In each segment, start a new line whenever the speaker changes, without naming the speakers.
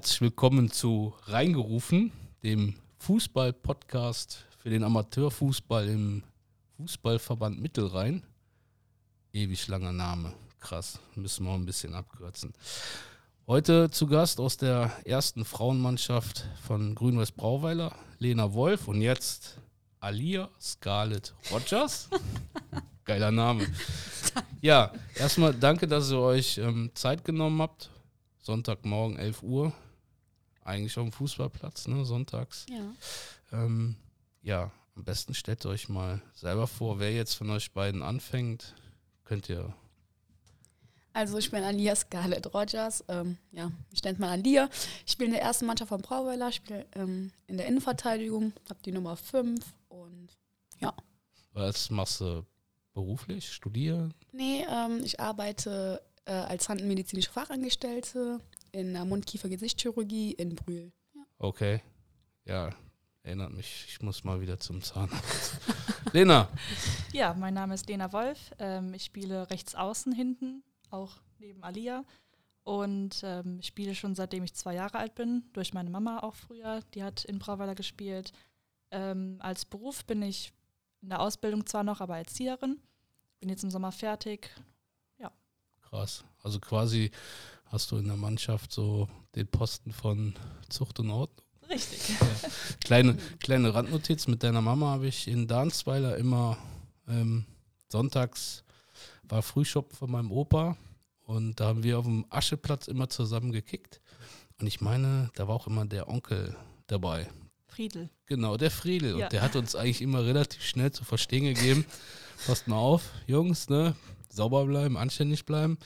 herzlich willkommen zu Reingerufen, dem Fußball-Podcast für den Amateurfußball im Fußballverband Mittelrhein. Ewig langer Name, krass, müssen wir ein bisschen abkürzen. Heute zu Gast aus der ersten Frauenmannschaft von Grün-Weiß Brauweiler, Lena Wolf und jetzt Alia Scarlett Rogers. Geiler Name. Ja, erstmal danke, dass ihr euch ähm, Zeit genommen habt. Sonntagmorgen 11 Uhr. Eigentlich auf dem Fußballplatz, ne? Sonntags.
Ja.
Ähm, ja, am besten stellt euch mal selber vor, wer jetzt von euch beiden anfängt. Könnt ihr.
Also ich bin Alia Scarlett Rogers. Ähm, ja, ich nenne mal Alia. Ich spiele in der ersten Mannschaft von Brauweiler, spiele ähm, in der Innenverteidigung, habe die Nummer 5 und ja.
Was machst du beruflich? Studieren?
Nee, ähm, ich arbeite äh, als handmedizinische Fachangestellte in der Mund-Kiefer-Gesichtschirurgie in Brühl.
Okay. Ja, erinnert mich. Ich muss mal wieder zum Zahnarzt. Lena,
Ja, mein Name ist Lena Wolf. Ähm, ich spiele rechts außen hinten, auch neben Alia. Und ähm, ich spiele schon seitdem ich zwei Jahre alt bin, durch meine Mama auch früher. Die hat in Brauweiler gespielt. Ähm, als Beruf bin ich in der Ausbildung zwar noch, aber Erzieherin. Bin jetzt im Sommer fertig.
krass. Also quasi hast du in der Mannschaft so den Posten von Zucht und Ordnung.
Richtig.
Kleine, kleine Randnotiz, mit deiner Mama habe ich in Dansweiler immer ähm, sonntags war Frühschoppen von meinem Opa und da haben wir auf dem Ascheplatz immer zusammen gekickt. Und ich meine, da war auch immer der Onkel dabei.
Friedel.
Genau, der Friedel.
Ja.
Und der hat uns eigentlich immer relativ schnell zu verstehen gegeben. Passt mal auf, Jungs, ne? Sauber bleiben, anständig bleiben.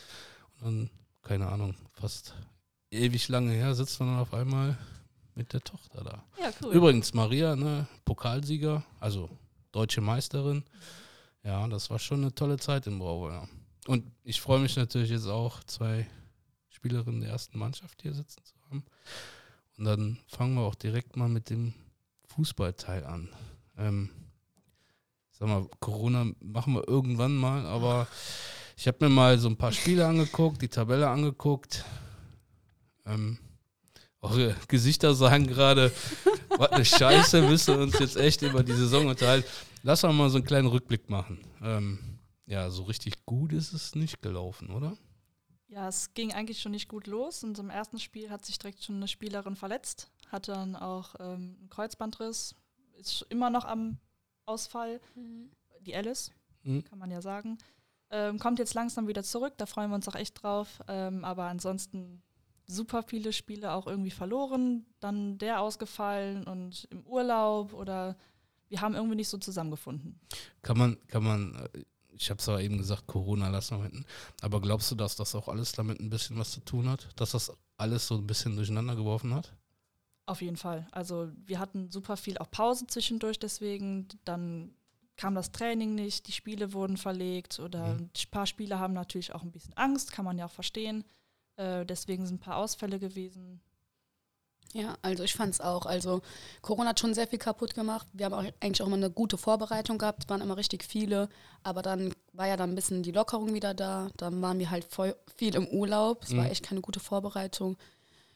Und dann, keine Ahnung, fast ewig lange her sitzt man dann auf einmal mit der Tochter da.
Ja, cool.
Übrigens, Maria, ne, Pokalsieger, also deutsche Meisterin. Ja, das war schon eine tolle Zeit in Brauweiler. Und ich freue mich natürlich jetzt auch, zwei Spielerinnen der ersten Mannschaft hier sitzen zu haben. Und dann fangen wir auch direkt mal mit dem Fußballteil an. Ähm, sag mal, Corona machen wir irgendwann mal, aber ich habe mir mal so ein paar Spiele angeguckt, die Tabelle angeguckt. Ähm, eure Gesichter sagen gerade, was eine Scheiße, müssen wir uns jetzt echt über die Saison unterhalten. Lass uns mal so einen kleinen Rückblick machen. Ähm, ja, so richtig gut ist es nicht gelaufen, oder?
Ja, es ging eigentlich schon nicht gut los. In unserem ersten Spiel hat sich direkt schon eine Spielerin verletzt, hatte dann auch ähm, einen Kreuzbandriss, ist immer noch am Ausfall. Die Alice,
Mhm.
kann man ja sagen. Ähm, kommt jetzt langsam wieder zurück, da freuen wir uns auch echt drauf. Ähm, aber ansonsten super viele Spiele auch irgendwie verloren, dann der ausgefallen und im Urlaub oder wir haben irgendwie nicht so zusammengefunden.
Kann man, kann man, äh, ich habe zwar eben gesagt, Corona lassen wir hinten, aber glaubst du, dass das auch alles damit ein bisschen was zu tun hat? Dass das alles so ein bisschen durcheinander geworfen hat?
Auf jeden Fall. Also wir hatten super viel auch Pause zwischendurch, deswegen dann kam das Training nicht, die Spiele wurden verlegt oder
Mhm.
ein paar Spieler haben natürlich auch ein bisschen Angst, kann man ja auch verstehen. Äh, deswegen sind ein paar Ausfälle gewesen.
Ja, also ich fand es auch. Also Corona hat schon sehr viel kaputt gemacht. Wir haben auch eigentlich auch immer eine gute Vorbereitung gehabt, es waren immer richtig viele. Aber dann war ja dann ein bisschen die Lockerung wieder da. Dann waren wir halt voll viel im Urlaub. Es war
Mhm.
echt keine gute Vorbereitung.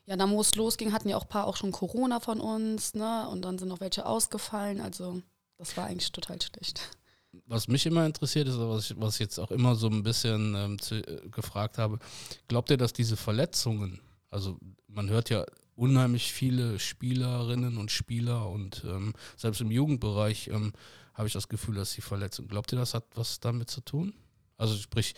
Ja, dann wo es losging, hatten ja auch ein paar auch schon Corona von uns, ne? Und dann sind noch welche ausgefallen. Also das war eigentlich total schlecht.
Was mich immer interessiert ist, was ich, was ich jetzt auch immer so ein bisschen ähm, zu, äh, gefragt habe, glaubt ihr, dass diese Verletzungen, also man hört ja unheimlich viele Spielerinnen und Spieler und ähm, selbst im Jugendbereich ähm, habe ich das Gefühl, dass die Verletzung, glaubt ihr, das hat was damit zu tun? Also sprich,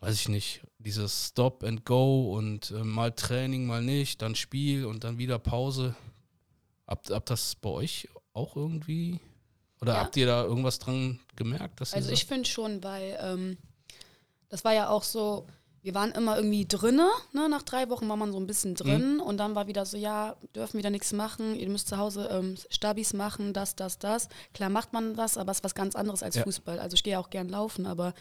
weiß ich nicht, dieses Stop and Go und äh, mal Training, mal nicht, dann Spiel und dann wieder Pause. Habt, habt das bei euch auch irgendwie? Oder
Ja.
habt ihr da irgendwas dran gemerkt?
Also ich finde schon, weil ähm, das war ja auch so, wir waren immer irgendwie drinne, ne? nach drei Wochen war man so ein bisschen drin und dann war wieder so, ja, dürfen wieder nichts machen, ihr müsst zu Hause ähm, Stabis machen, das, das, das. Klar macht man das, aber es ist was ganz anderes als
Ja.
Fußball. Also ich gehe auch gern laufen, aber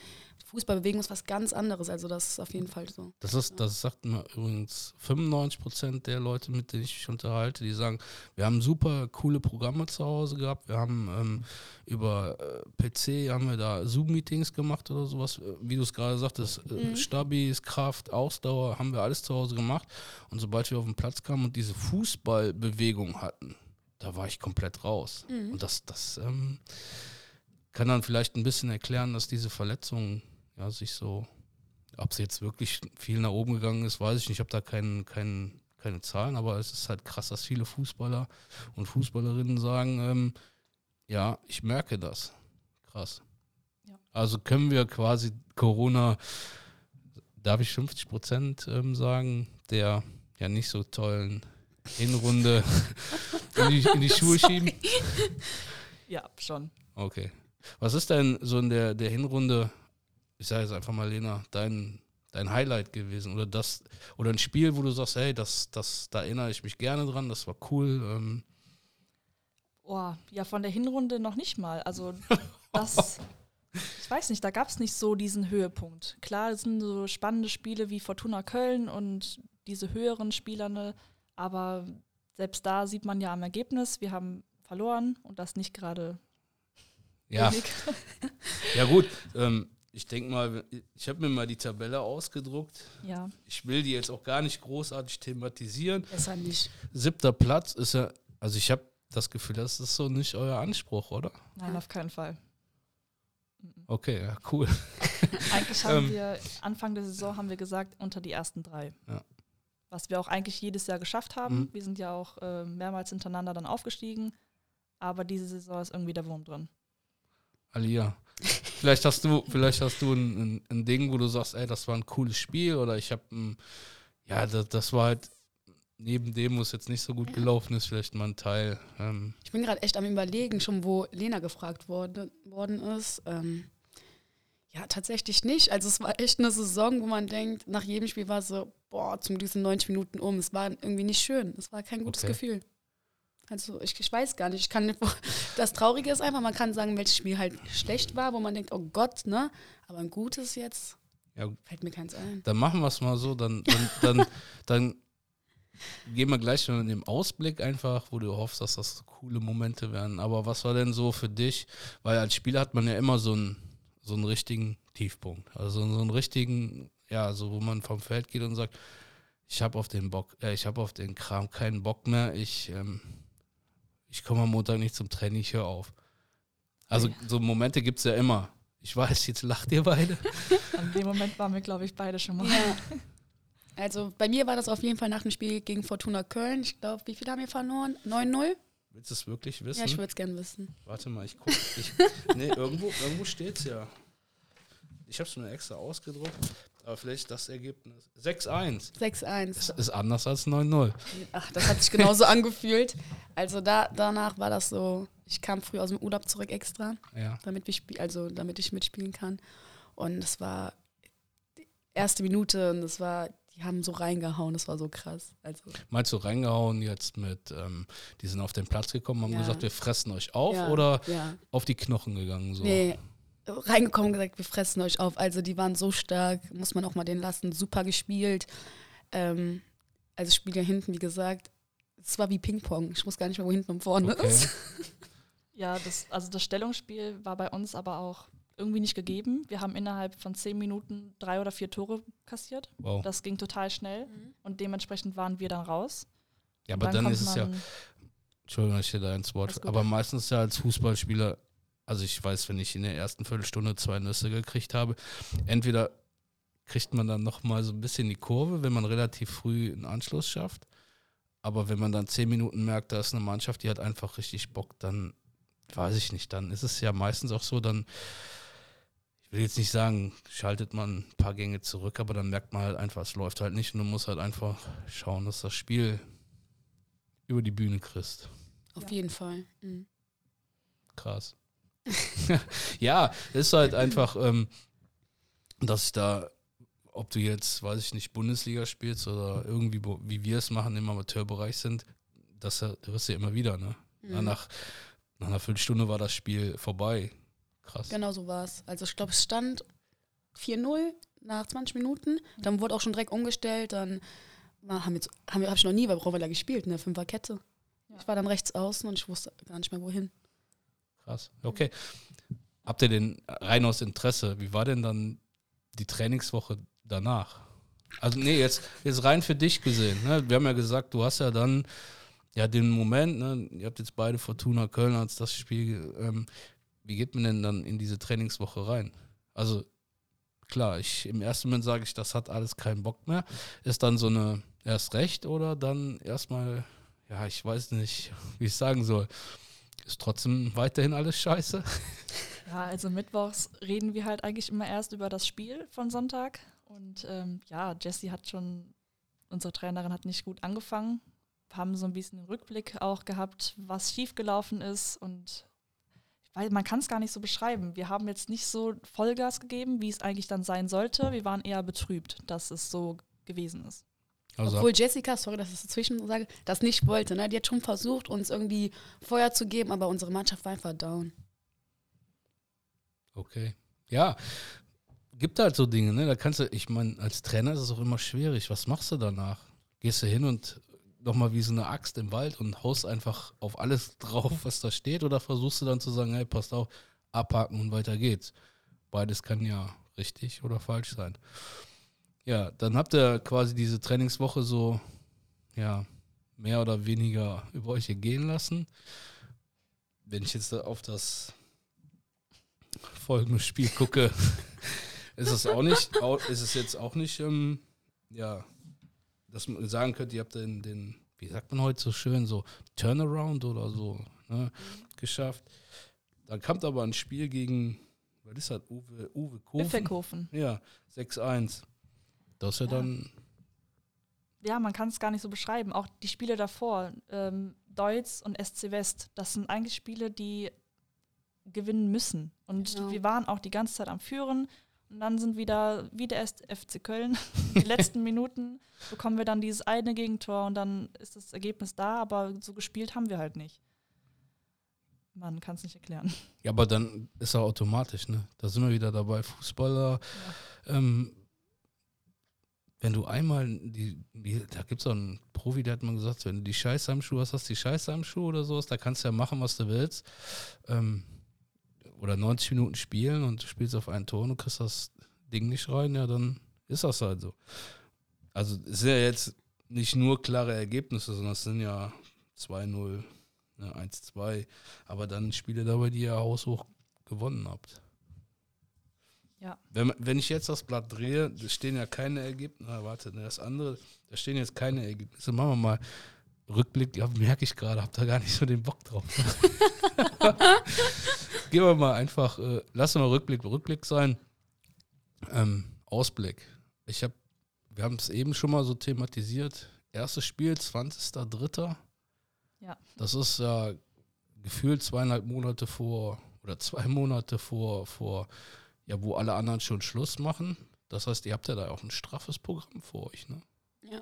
Fußballbewegung ist was ganz anderes, also das ist auf jeden Fall so.
Das ist, das sagt mir übrigens 95 Prozent der Leute, mit denen ich mich unterhalte, die sagen, wir haben super coole Programme zu Hause gehabt, wir haben ähm, über äh, PC haben wir da Zoom-Meetings gemacht oder sowas, äh, wie du es gerade sagtest, äh,
Mhm.
Stabis, Bewegungskraft, Ausdauer, haben wir alles zu Hause gemacht. Und sobald wir auf den Platz kamen und diese Fußballbewegung hatten, da war ich komplett raus.
Mhm.
Und das, das ähm, kann dann vielleicht ein bisschen erklären, dass diese Verletzung ja, sich so, ob es jetzt wirklich viel nach oben gegangen ist, weiß ich nicht. Ich habe da keinen, keinen, keine Zahlen, aber es ist halt krass, dass viele Fußballer und Fußballerinnen sagen, ähm, ja, ich merke das. Krass.
Ja.
Also können wir quasi Corona, darf ich 50 Prozent ähm, sagen, der ja nicht so tollen Hinrunde in die, in die Schuhe schieben?
Ja, schon.
Okay. Was ist denn so in der, der Hinrunde, ich sage jetzt einfach mal, Lena, dein, dein Highlight gewesen? Oder das, oder ein Spiel, wo du sagst, hey, das, das, da erinnere ich mich gerne dran, das war cool. Ähm,
Oh, ja, von der Hinrunde noch nicht mal. Also das, ich weiß nicht, da gab es nicht so diesen Höhepunkt. Klar, es sind so spannende Spiele wie Fortuna Köln und diese höheren Spieler, ne, aber selbst da sieht man ja am Ergebnis, wir haben verloren und das nicht gerade
ja,
wenig.
ja gut. Ähm, ich denke mal, ich habe mir mal die Tabelle ausgedruckt.
Ja,
Ich will die jetzt auch gar nicht großartig thematisieren.
Besser nicht.
Siebter Platz ist ja, also ich habe das Gefühl, das ist so nicht euer Anspruch, oder?
nein, auf keinen Fall.
Okay, ja, cool.
Eigentlich haben
Ähm.
wir, Anfang der Saison haben wir gesagt, unter die ersten drei.
Ja.
Was wir auch eigentlich jedes Jahr geschafft haben.
Mhm.
Wir sind ja auch äh, mehrmals hintereinander dann aufgestiegen. Aber diese Saison ist irgendwie der Wurm drin.
Alia. Vielleicht hast du, vielleicht hast du ein, ein, ein Ding, wo du sagst, ey, das war ein cooles Spiel oder ich habe ja, das, das war halt neben dem, wo es jetzt nicht so gut gelaufen ist, vielleicht mal ein Teil. Ähm,
Ich bin gerade echt am überlegen, schon wo Lena gefragt wurde, worden ist. Ähm, ja, tatsächlich nicht. Also es war echt eine Saison, wo man denkt, nach jedem Spiel war es so, boah, zum Glück sind 90 Minuten um. Es war irgendwie nicht schön. Es war kein gutes
Okay.
Gefühl. Also ich, ich weiß gar nicht. Ich kann nicht, das Traurige ist einfach, man kann sagen, welches Spiel halt schlecht war, wo man denkt, oh Gott, ne? Aber ein gutes jetzt
ja,
fällt mir keins ein.
dann machen wir es mal so, dann, dann, dann, dann gehen wir gleich schon in den Ausblick einfach, wo du hoffst, dass das coole Momente werden. Aber was war denn so für dich? Weil als Spieler hat man ja immer so einen, so einen richtigen Tiefpunkt. Also so einen richtigen, ja, so wo man vom Feld geht und sagt, ich habe auf den Bock, äh, ich habe auf den Kram keinen Bock mehr, ich, ähm, ich komme am Montag nicht zum Training, ich höre auf. Also
Ja.
so Momente gibt es ja immer. Ich weiß, jetzt lacht ihr beide.
In dem Moment waren wir, glaube ich, beide schon mal.
Ja. Also bei mir war das auf jeden Fall nach dem Spiel gegen Fortuna Köln. Ich glaube, wie viel haben wir verloren? 9-0?
Willst du es wirklich wissen?
Ja, ich würde es gerne wissen.
Warte mal, ich gucke. Nee, irgendwo, irgendwo steht es ja. Ich habe es mir extra ausgedruckt, aber vielleicht das Ergebnis. 6-1.
6-1.
Das ist anders als 9-0.
Ach, das hat sich genauso angefühlt. Also da, danach war das so, ich kam früh aus dem Urlaub zurück extra,
Ja.
damit, wir also, damit ich mitspielen kann. Und es war die erste Minute und es war, die haben so reingehauen, das war so krass. Also,
Meinst du reingehauen jetzt mit, ähm, die sind auf den Platz gekommen, haben
Ja.
gesagt, wir fressen euch auf
ja,
oder
Ja.
auf die Knochen gegangen? So?
Nee, reingekommen und gesagt, wir fressen euch auf. Also die waren so stark, muss man auch mal den lassen, super gespielt. Ähm, also Spiel ja hinten, wie gesagt, es war wie Ping-Pong. Ich muss gar nicht mehr, wo hinten und vorne
Okay.
ist.
Ja, das, also das Stellungsspiel war bei uns aber auch irgendwie nicht gegeben. Wir haben innerhalb von zehn Minuten drei oder vier Tore kassiert.
Wow.
Das ging total schnell und dementsprechend waren wir dann raus.
Ja, aber dann
kommt
ist es ja, Entschuldigung, ich dir da ins Wort, aber meistens ja als Fußballspieler, also ich weiß, wenn ich in der ersten Viertelstunde zwei Nüsse gekriegt habe, entweder kriegt man dann nochmal so ein bisschen die Kurve, wenn man relativ früh einen Anschluss schafft, aber wenn man dann zehn Minuten merkt, da ist eine Mannschaft, die hat einfach richtig Bock, dann weiß ich nicht, dann ist es ja meistens auch so, dann, ich will jetzt nicht sagen, schaltet man ein paar Gänge zurück, aber dann merkt man halt einfach, es läuft halt nicht und du musst halt einfach schauen, dass das Spiel über die Bühne kriegst.
Auf
Ja.
jeden Fall. Mhm.
Krass. ja, es ist halt einfach, ähm, dass ich da, ob du jetzt, weiß ich nicht, Bundesliga spielst oder irgendwie, wie wir es machen, im Amateurbereich sind, das hörst du ja immer wieder, ne?
Mhm.
Nach, nach einer Viertelstunde war das Spiel vorbei. Krass.
Genau so war es. Also ich glaube, es stand 4-0 nach 20 Minuten. Dann wurde auch schon direkt umgestellt. Dann war- haben jetzt, haben wir, habe ich noch nie bei Brauweiler gespielt, in der Fünferkette.
Ja.
Ich war dann rechts außen und ich wusste gar nicht mehr wohin.
Krass. Okay. Habt ihr denn rein aus Interesse, wie war denn dann die Trainingswoche danach? Also nee, jetzt, jetzt rein für dich gesehen. Ne? Wir haben ja gesagt, du hast ja dann ja den Moment, ne? ihr habt jetzt beide Fortuna Köln als das Spiel. Ähm, wie geht man denn dann in diese Trainingswoche rein? Also klar, ich im ersten Moment sage ich, das hat alles keinen Bock mehr. Ist dann so eine erst recht oder dann erstmal, ja, ich weiß nicht, wie ich sagen soll. Ist trotzdem weiterhin alles scheiße?
Ja, also mittwochs reden wir halt eigentlich immer erst über das Spiel von Sonntag. Und ähm, ja, Jessie hat schon, unsere Trainerin hat nicht gut angefangen. Wir haben so ein bisschen einen Rückblick auch gehabt, was schiefgelaufen ist. Und weil man kann es gar nicht so beschreiben. Wir haben jetzt nicht so Vollgas gegeben, wie es eigentlich dann sein sollte. Wir waren eher betrübt, dass es so gewesen ist.
Also Obwohl Jessica, sorry, dass ich das dazwischen sage, das nicht wollte. Ne? Die hat schon versucht, uns irgendwie Feuer zu geben, aber unsere Mannschaft war einfach down.
Okay. Ja, gibt halt so Dinge, ne? Da kannst du, ich meine, als Trainer ist es auch immer schwierig. Was machst du danach? Gehst du hin und nochmal wie so eine Axt im Wald und haust einfach auf alles drauf, was da steht, oder versuchst du dann zu sagen, hey, passt auf, abhaken und weiter geht's? Beides kann ja richtig oder falsch sein. Ja, dann habt ihr quasi diese Trainingswoche so, ja, mehr oder weniger über euch gehen lassen. Wenn ich jetzt auf das folgende Spiel gucke, ist es auch nicht, ist es jetzt auch nicht, ähm, ja, dass man sagen könnte, ihr habt den, den, wie sagt man heute so schön, so Turnaround oder so ne, geschafft. Dann kommt aber ein Spiel gegen, was ist das, Uwe, Uwe Kofen?
Kofen.
Ja, 6-1. Das ist ja, ja. dann.
Ja, man kann es gar nicht so beschreiben. Auch die Spiele davor, ähm, Deutz und SC West, das sind eigentlich Spiele, die gewinnen müssen. Und genau. wir waren auch die ganze Zeit am Führen. Und dann sind wieder, wie der FC Köln, die letzten Minuten bekommen wir dann dieses eine Gegentor und dann ist das Ergebnis da, aber so gespielt haben wir halt nicht. Man kann es nicht erklären.
Ja, aber dann ist er automatisch, ne? Da sind wir wieder dabei. Fußballer, ja. ähm, wenn du einmal die, die da gibt es auch einen Profi, der hat mal gesagt, wenn du die Scheiße am Schuh hast, hast du die Scheiße am Schuh oder sowas, da kannst du ja machen, was du willst. Ähm, oder 90 Minuten spielen und du spielst auf einen Tor und du kriegst das Ding nicht rein, ja, dann ist das halt so. Also es sind ja jetzt nicht nur klare Ergebnisse, sondern es sind ja 2-0, ne, 1-2, aber dann Spiele dabei, die ihr haushoch gewonnen habt.
Ja.
Wenn, wenn ich jetzt das Blatt drehe, da stehen ja keine Ergebnisse. Na, warte, das andere, da stehen jetzt keine Ergebnisse. Machen wir mal Rückblick, ja, merke ich gerade, hab da gar nicht so den Bock drauf. Gehen wir mal einfach, äh, lassen wir Rückblick Rückblick sein. Ähm, Ausblick. Ich habe, wir haben es eben schon mal so thematisiert. Erstes Spiel, 20.03.
Ja.
Das ist ja gefühlt zweieinhalb Monate vor oder zwei Monate vor, vor ja, wo alle anderen schon Schluss machen. Das heißt, ihr habt ja da auch ein straffes Programm vor euch, ne?
Ja.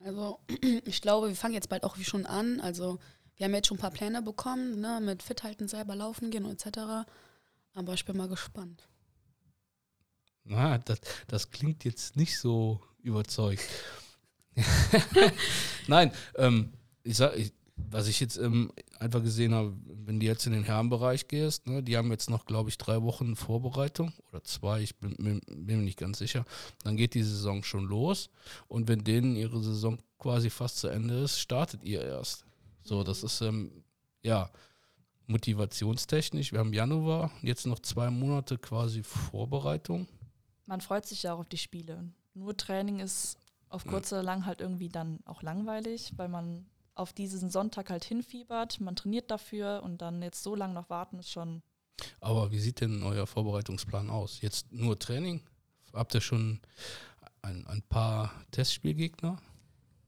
Also ich glaube, wir fangen jetzt bald auch wie schon an. Also wir haben jetzt schon ein paar Pläne bekommen, ne, mit fit halten, selber laufen gehen etc. Aber ich bin mal gespannt.
Na, das, das klingt jetzt nicht so überzeugt. Nein, ähm, ich sag, ich, was ich jetzt ähm, einfach gesehen habe, wenn du jetzt in den Herrenbereich gehst, ne, die haben jetzt noch, glaube ich, drei Wochen Vorbereitung oder zwei, ich bin, bin, bin, mir nicht ganz sicher, dann geht die Saison schon los und wenn denen ihre Saison quasi fast zu Ende ist, startet ihr erst. So, das ist, ähm, ja, motivationstechnisch. Wir haben Januar, jetzt noch zwei Monate quasi Vorbereitung.
Man freut sich ja auch auf die Spiele. Nur Training ist auf kurz oder lang halt irgendwie dann auch langweilig, weil man auf diesen Sonntag halt hinfiebert, man trainiert dafür und dann jetzt so lange noch warten ist schon.
Aber wie sieht denn euer Vorbereitungsplan aus? Jetzt nur Training? Habt ihr schon ein, ein paar Testspielgegner?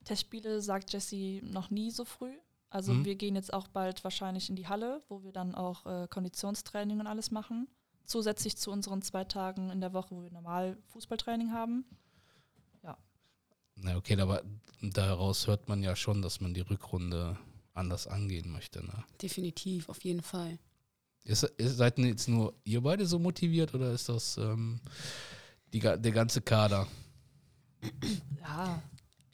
Testspiele sagt Jesse noch nie so früh. Also mhm. wir gehen jetzt auch bald wahrscheinlich in die Halle, wo wir dann auch äh, Konditionstraining und alles machen. Zusätzlich zu unseren zwei Tagen in der Woche, wo wir normal Fußballtraining haben.
Na okay, aber daraus hört man ja schon, dass man die Rückrunde anders angehen möchte. Ne?
Definitiv, auf jeden Fall.
Ist, ist, seid jetzt nur ihr beide so motiviert oder ist das ähm, die, der ganze Kader?
Ja.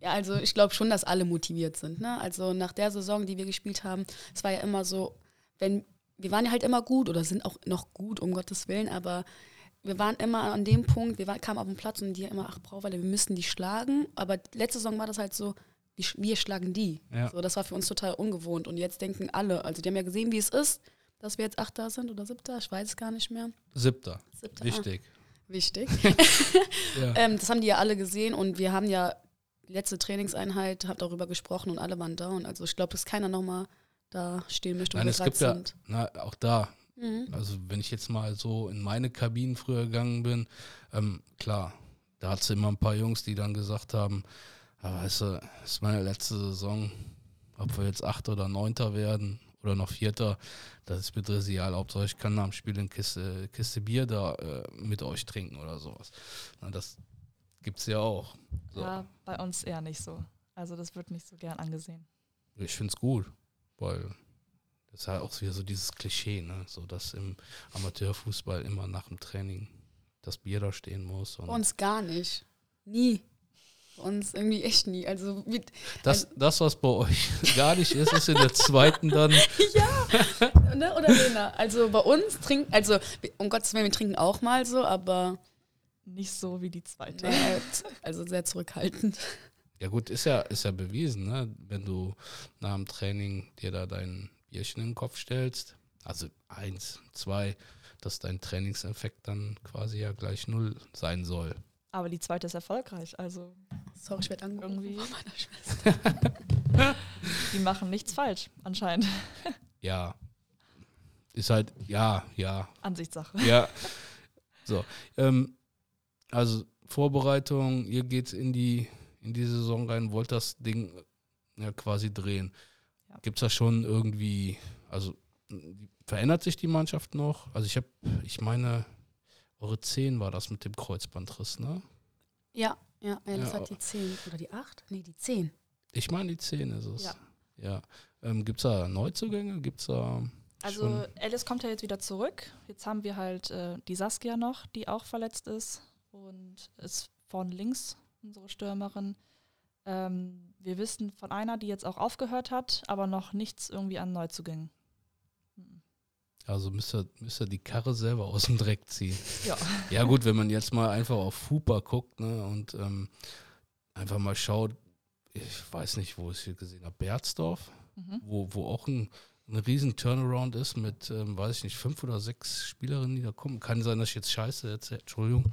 Ja, also ich glaube schon, dass alle motiviert sind. Ne? Also nach der Saison, die wir gespielt haben, es war ja immer so, wenn wir waren ja halt immer gut oder sind auch noch gut, um Gottes Willen, aber wir waren immer an dem Punkt, wir war, kamen auf den Platz und die immer, ach Brauweiler, wir müssen die schlagen. Aber letzte Saison war das halt so, wir, wir schlagen die.
Ja.
So, das war für uns total ungewohnt. Und jetzt denken alle, also die haben ja gesehen, wie es ist, dass wir jetzt Achter sind oder Siebter, ich weiß es gar nicht mehr.
Siebter.
Siebter.
Wichtig.
Ah, wichtig.
Ja.
ähm, das haben die ja alle gesehen und wir haben ja letzte Trainingseinheit, hab darüber gesprochen und alle waren down. Also ich glaube, dass keiner nochmal da stehen möchte,
Nein, es gibt ja, na, auch da,
Mhm.
also wenn ich jetzt mal so in meine Kabinen früher gegangen bin, ähm, klar, da hat es immer ein paar Jungs, die dann gesagt haben, ja, weißt du, das ist meine letzte Saison, ob wir jetzt Achter oder Neunter werden oder noch Vierter, das ist mir trivial. Hauptsache ich kann nach dem Spiel eine Kiste, Kiste Bier da äh, mit euch trinken oder sowas. Na, das gibt's ja auch. So.
Ja, bei uns eher nicht so. Also das wird nicht so gern angesehen.
Ich finde es gut, weil das ist halt auch wieder so dieses Klischee, ne? so dass im Amateurfußball immer nach dem Training das Bier da stehen muss. Und
Bei uns gar nicht. Nie. Bei uns irgendwie echt nie. Also mit,
das, das, was bei euch gar nicht ist, ist in der zweiten dann.
ne, oder Lena? Also bei uns trinken, also um Gottes Willen, wir trinken auch mal so, aber
Nicht so wie die zweite.
nee, also sehr zurückhaltend.
Ja gut, ist ja, ist ja bewiesen, ne? wenn du nach dem Training dir da dein Bierchen in den Kopf stellst, also eins, zwei, dass dein Trainingseffekt dann quasi ja gleich null sein soll.
Aber die zweite ist erfolgreich. Also
Sorry, ich werde angerufen
Irgendwie-
von meiner Schwester.
die machen nichts falsch, anscheinend.
Ja, ist halt, ja, ja,
Ansichtssache.
Ja. So. Ähm, also Vorbereitung, ihr geht in die, in die Saison rein, wollt das Ding ja quasi drehen.
Ja.
Gibt es da schon irgendwie, also verändert sich die Mannschaft noch? Also ich habe, ich meine, eure 10 war das mit dem Kreuzbandriss, ne?
Ja, ja, ja, das
Ja,
hat die 10. Oder die 8? Nee, die 10.
Ich meine, die 10 ist es.
Ja.
ja. Ähm, Gibt es da Neuzugänge? Gibt es da
Also? Alice kommt ja jetzt wieder zurück. Jetzt haben wir halt äh, die Saskia noch, die auch verletzt ist und ist vorne links unsere Stürmerin. Ähm, wir wissen von einer, die jetzt auch aufgehört hat, aber noch nichts irgendwie an Neuzugängen. Mhm.
Also müsst ihr, müsst ihr die Karre selber aus dem Dreck ziehen.
Ja.
Ja gut, wenn man jetzt mal einfach auf Huper guckt ne, und ähm, einfach mal schaut, ich weiß nicht, wo ich hier gesehen habe, Berzdorf,
Mhm.
wo, wo auch ein, ein riesen Turnaround ist mit, ähm, weiß ich nicht, fünf oder sechs Spielerinnen, die da kommen. Kann sein, dass ich jetzt scheiße erzähle, Entschuldigung.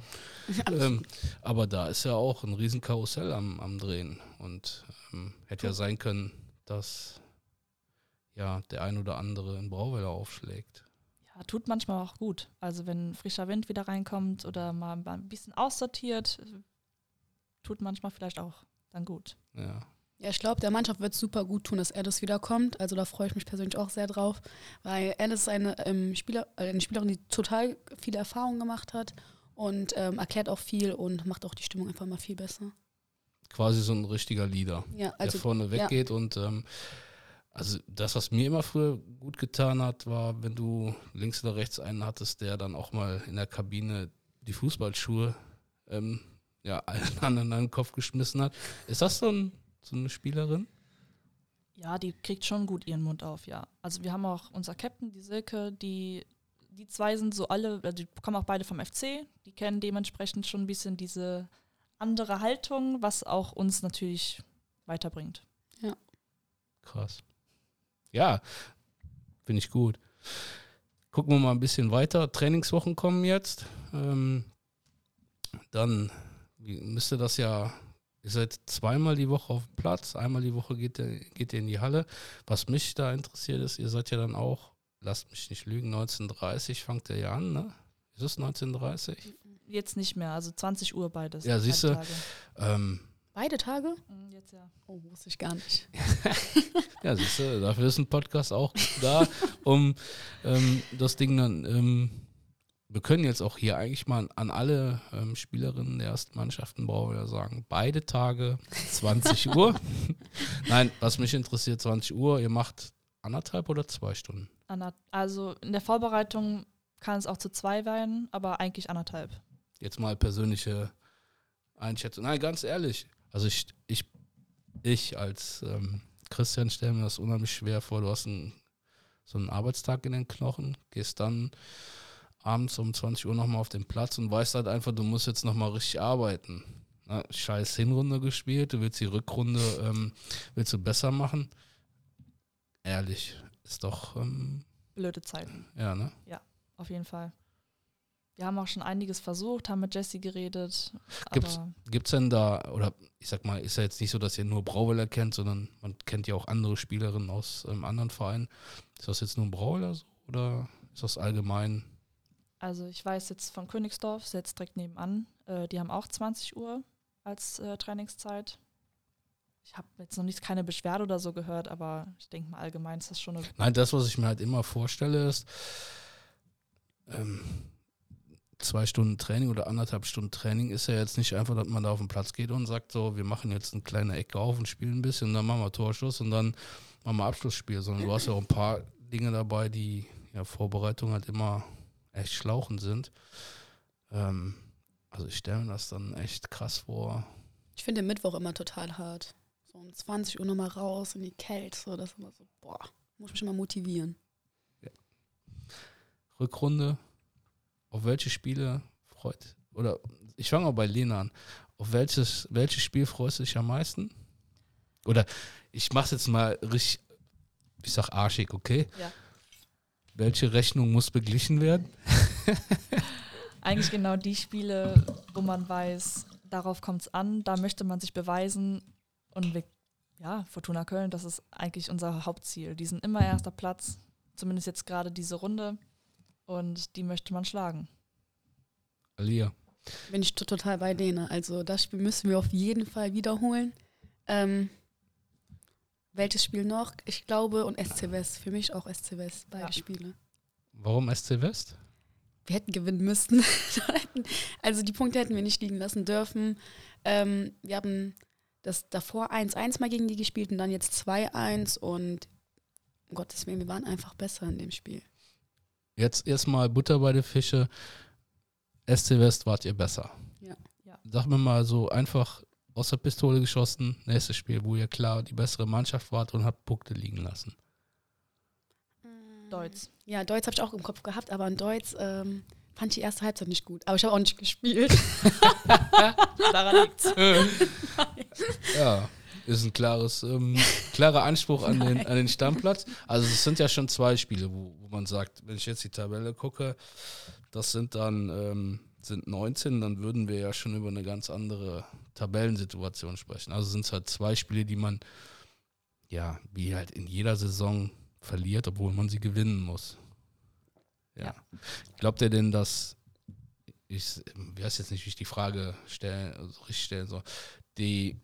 ähm, aber da ist ja auch ein riesen Karussell am, am Drehen und ähm, hätte ja sein können, dass ja der ein oder andere in Brauweiler aufschlägt.
Ja, tut manchmal auch gut. Also wenn frischer Wind wieder reinkommt oder mal ein bisschen aussortiert, tut manchmal vielleicht auch dann gut.
Ja.
Ja, ich glaube, der Mannschaft wird super gut tun, dass Alice wiederkommt. Also da freue ich mich persönlich auch sehr drauf, weil Alice ist eine, ähm, Spieler, äh, eine Spielerin, die total viele Erfahrungen gemacht hat und ähm, erklärt auch viel und macht auch die Stimmung einfach mal viel besser.
Quasi so ein richtiger Leader.
Ja,
der
also
vorne
ja.
weggeht und ähm, also das, was mir immer früher gut getan hat, war, wenn du links oder rechts einen hattest, der dann auch mal in der Kabine die Fußballschuhe ähm, ja, allen anderen an den Kopf geschmissen hat. Ist das so, ein, so eine Spielerin?
Ja, die kriegt schon gut ihren Mund auf, ja. Also wir haben auch unser Captain, die Silke, die, die zwei sind so alle, also die kommen auch beide vom FC, die kennen dementsprechend schon ein bisschen diese andere Haltung, was auch uns natürlich weiterbringt.
Krass. Ja, finde ich gut. Gucken wir mal ein bisschen weiter. Trainingswochen kommen jetzt. Ähm, dann müsste das ja, ihr seid zweimal die Woche auf dem Platz, einmal die Woche geht ihr, geht ihr in die Halle. Was mich da interessiert ist, ihr seid ja dann auch, lasst mich nicht lügen, 1930 fangt ihr ja an, ne? Ist es 1930?
Jetzt nicht mehr, also 20 Uhr beides.
Ja,
beide Tage.
Ähm,
beide Tage?
Mhm, Jetzt ja.
Oh, wusste ich gar nicht.
Ja, siehst du, dafür ist ein Podcast auch da, um ähm, das Ding dann. Ähm, wir können jetzt auch hier eigentlich mal an alle ähm, Spielerinnen der ersten Mannschaften Brauweiler sagen, beide Tage 20 Uhr. Nein, was mich interessiert, 20 Uhr, ihr macht anderthalb oder zwei Stunden?
Also in der Vorbereitung kann es auch zu zwei werden, aber eigentlich anderthalb.
Jetzt mal persönliche Einschätzung. Nein, ganz ehrlich. Also ich, ich, ich als ähm, Christian stelle mir das unheimlich schwer vor. Du hast einen, so einen Arbeitstag in den Knochen, gehst dann abends um 20 Uhr nochmal auf den Platz und weißt halt einfach, du musst jetzt nochmal richtig arbeiten. Na, scheiß Hinrunde gespielt, du willst die Rückrunde, ähm, willst du besser machen. Ehrlich, ist doch, ähm,
Blöde Zeiten,
ja, ne?
auf jeden Fall. Wir haben auch schon einiges versucht, haben mit Jessie geredet.
Gibt's-
aber
Gibt es denn da, oder ich sag mal, ist ja jetzt nicht so, dass ihr nur Brauweiler kennt, sondern man kennt ja auch andere Spielerinnen aus ähm, anderen Vereinen. Ist das jetzt nur ein Brauweiler so oder ist das allgemein?
Also ich weiß jetzt von Königsdorf, ist jetzt direkt nebenan, äh, die haben auch 20 Uhr als äh, Trainingszeit. Ich habe jetzt noch nicht keine Beschwerde oder so gehört, aber ich denke mal allgemein ist das schon eine
Nein, das, was ich mir halt immer vorstelle, ist ähm, zwei Stunden Training oder anderthalb Stunden Training ist ja jetzt nicht einfach, dass man da auf den Platz geht und sagt, so, wir machen jetzt eine kleine Ecke auf und spielen ein bisschen dann machen wir Torschuss und dann machen wir Abschlussspiel, sondern du hast ja auch ein paar Dinge dabei, die ja Vorbereitung halt immer echt schlauchend sind. Ähm, also ich stelle mir das dann echt krass vor.
Ich finde den Mittwoch immer total hart. So um 20 Uhr nochmal raus in die Kälte. So, das ist immer so, boah, muss ich mich immer motivieren.
Rückrunde, auf welche Spiele freut, oder ich fange mal bei Lena an, auf welches, welches Spiel freust du dich am meisten? Oder ich mach's jetzt mal richtig, ich sag arschig, okay?
Ja.
Welche Rechnung muss beglichen werden?
Eigentlich genau die Spiele, wo man weiß, darauf kommt es an, da möchte man sich beweisen und wir, ja, Fortuna Köln, das ist eigentlich unser Hauptziel. Die sind immer erster Platz, zumindest jetzt gerade diese Runde und die möchte man schlagen.
Alia.
Bin ich to- total bei denen. Also das Spiel müssen wir auf jeden Fall wiederholen. Ähm, welches Spiel noch? Ich glaube, und SC West. Für mich auch SC West, beide
Ja.
Spiele.
Warum SC West?
Wir hätten gewinnen müssen. also die Punkte hätten wir nicht liegen lassen dürfen. Ähm, wir haben das davor 1-1 mal gegen die gespielt und dann jetzt 2-1 und um Gottes Willen, wir waren einfach besser in dem Spiel.
Jetzt erstmal Butter bei den Fische. SC West wart ihr besser.
Ja.
Ja.
Sag mir mal so einfach aus der Pistole geschossen, nächstes Spiel, wo ihr klar die bessere Mannschaft wart und habt Punkte liegen lassen.
Deutz.
Ja, Deutsch habe ich auch im Kopf gehabt, aber in Deutsch ähm, fand ich die erste Halbzeit nicht gut. Aber ich habe auch nicht gespielt.
Daran liegt's.
Ja, ist ein klares, ähm, klarer Anspruch an den, an den Stammplatz. Also es sind ja schon zwei Spiele, wo, wo man sagt, wenn ich jetzt die Tabelle gucke, das sind dann ähm, sind 19, dann würden wir ja schon über eine ganz andere Tabellensituation sprechen. Also sind es halt zwei Spiele, die man ja, wie halt in jeder Saison verliert, obwohl man sie gewinnen muss. Ja.
Ja.
Glaubt ihr denn, dass ich weiß jetzt nicht, wie ich die Frage stellen, also richtig stellen soll. Die,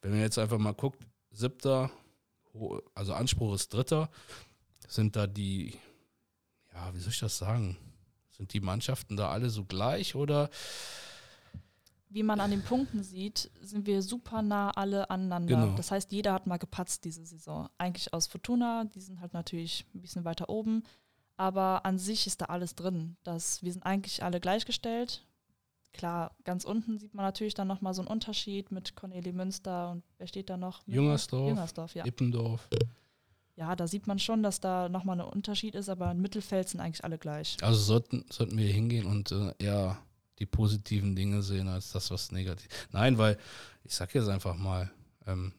wenn man jetzt einfach mal guckt, siebter, also Anspruch ist dritter, sind da die, ja, wie soll ich das sagen? Sind die Mannschaften da alle so gleich oder?
Wie man an den Punkten sieht, sind wir super nah alle aneinander.
Genau.
Das heißt, jeder hat mal gepatzt diese Saison. Eigentlich aus Fortuna, die sind halt natürlich ein bisschen weiter oben. Aber an sich ist da alles drin. Das, wir sind eigentlich alle gleichgestellt. Klar, ganz unten sieht man natürlich dann nochmal so einen Unterschied mit Cornelie Münster und wer steht da noch?
Jungersdorf,
Jungersdorf, ja.
Ippendorf.
Ja, da sieht man schon, dass da nochmal ein Unterschied ist, aber im Mittelfeld sind eigentlich alle gleich.
Also sollten, sollten wir hingehen und äh, eher die positiven Dinge sehen als das, was negativ. Nein, weil ich sag jetzt einfach mal, ähm,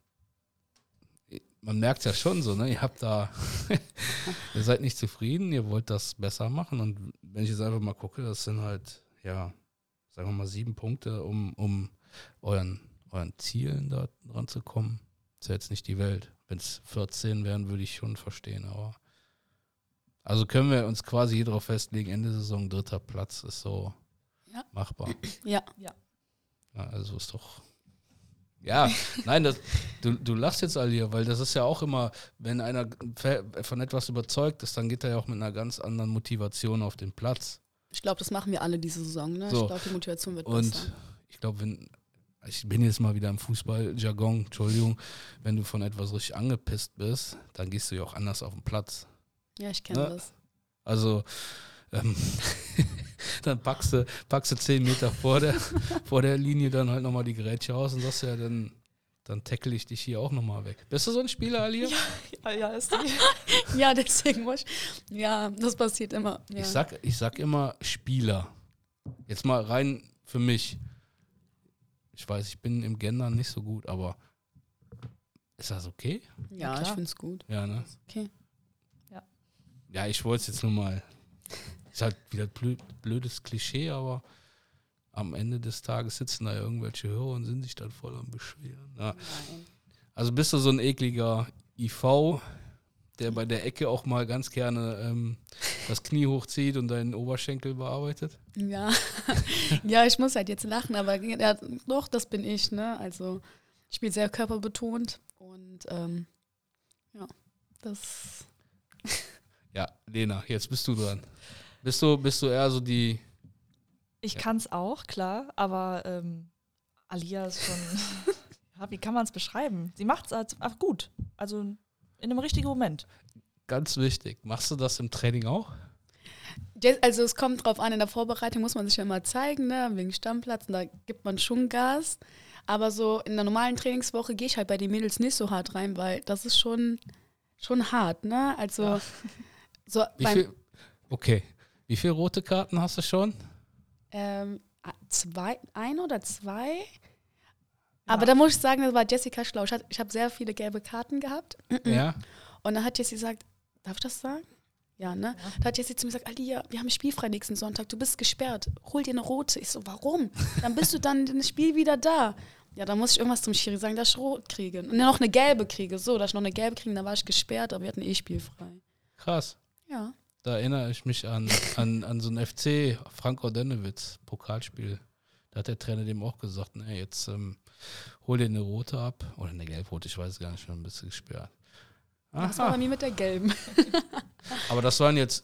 man merkt ja schon so, ne? Ihr habt da, ihr seid nicht zufrieden, ihr wollt das besser machen und wenn ich jetzt einfach mal gucke, das sind halt, ja, sagen wir mal sieben Punkte, um, um euren, euren Zielen da dran zu kommen. Ist ja jetzt nicht die Welt. Wenn es 14 wären, würde ich schon verstehen, aber also können wir uns quasi hier drauf festlegen, Ende Saison dritter Platz ist so
Ja.
machbar.
Ja.
Ja, also ist doch. Ja, nein, das, du, du lachst jetzt all hier, weil das ist ja auch immer, wenn einer von etwas überzeugt ist, dann geht er ja auch mit einer ganz anderen Motivation auf den Platz.
Ich glaube, das machen wir alle diese Saison. Ne?
So.
Ich glaube, die Motivation wird
Und
besser.
ich glaube, wenn, ich bin jetzt mal wieder im Fußball-Jargon, Entschuldigung, wenn du von etwas richtig angepisst bist, dann gehst du ja auch anders auf den Platz.
Ja, ich kenne
Ne?
das.
Also, ähm, dann packst du, packst du zehn Meter vor der, vor der Linie dann halt nochmal die Grätsche aus und sagst ja, dann dann tackle ich dich hier auch nochmal weg. Bist du so ein Spieler, Alia?
Ja, ja, ist die.
Ja, deswegen muss ich. Ja, das passiert immer. Ja.
Ich, sag, ich sag immer Spieler. Jetzt mal rein für mich. Ich weiß, ich bin im Gendern nicht so gut, aber ist das okay?
ja,
klar.
ich finde es gut.
Ja, ne?
Okay.
Ja, ich wollte es jetzt nur mal. Ist halt wieder blöd, blödes Klischee, aber am Ende des Tages sitzen da irgendwelche Hörer und sind sich dann voll am Beschweren. Ja.
Nein.
Also bist du so ein ekliger IV, der bei der Ecke auch mal ganz gerne ähm, das Knie hochzieht und deinen Oberschenkel bearbeitet?
Ja. ja, ich muss halt jetzt lachen, aber ja, doch, das bin ich, ne? Also ich spiele sehr körperbetont und ähm, ja, das.
Ja, Lena, jetzt bist du dran. Bist du, bist du eher so die.
Ich
Ja.
kann es auch, klar, aber ähm, Alia ist schon. ja, wie kann man es beschreiben? Sie macht es als, ach, gut. Also in einem richtigen Moment.
Ganz wichtig. Machst du das im Training auch?
Also es kommt drauf an, in der Vorbereitung muss man sich ja immer zeigen, ne? wegen Stammplatz, und da gibt man schon Gas. Aber so in der normalen Trainingswoche gehe ich halt bei den Mädels nicht so hart rein, weil das ist schon, schon hart, ne? Also
Ja.
so
Wie
beim,
viel? Okay. Wie viele rote Karten hast du schon?
ähm, zwei, ein oder zwei. Aber da muss ich sagen, das war Jessica schlau. Ich, habe sehr viele gelbe Karten gehabt.
Ja.
Und dann hat Jessie gesagt, darf ich das sagen? Ja, ne?
Ja.
Da hat Jessie zu mir gesagt, Alia, wir haben spielfrei nächsten Sonntag, du bist gesperrt, hol dir eine rote. Ich so, warum? Dann bist du dann im Spiel wieder da. Ja, dann muss ich irgendwas zum Schiri sagen, dass ich rot kriege. Und dann noch eine gelbe kriege. So, dass ich noch eine gelbe kriege, dann war ich gesperrt, aber wir hatten eh spielfrei.
Krass.
Ja.
Da erinnere ich mich an, an, an so ein FC, Frank Ordenewitz, Pokalspiel. Da hat der Trainer dem auch gesagt, ne, jetzt ähm, hol dir eine rote ab. Oder eine gelb-rote, ich weiß gar nicht, schon ein bisschen gesperrt.
Das war bei mir mit der gelben.
Aber das waren jetzt,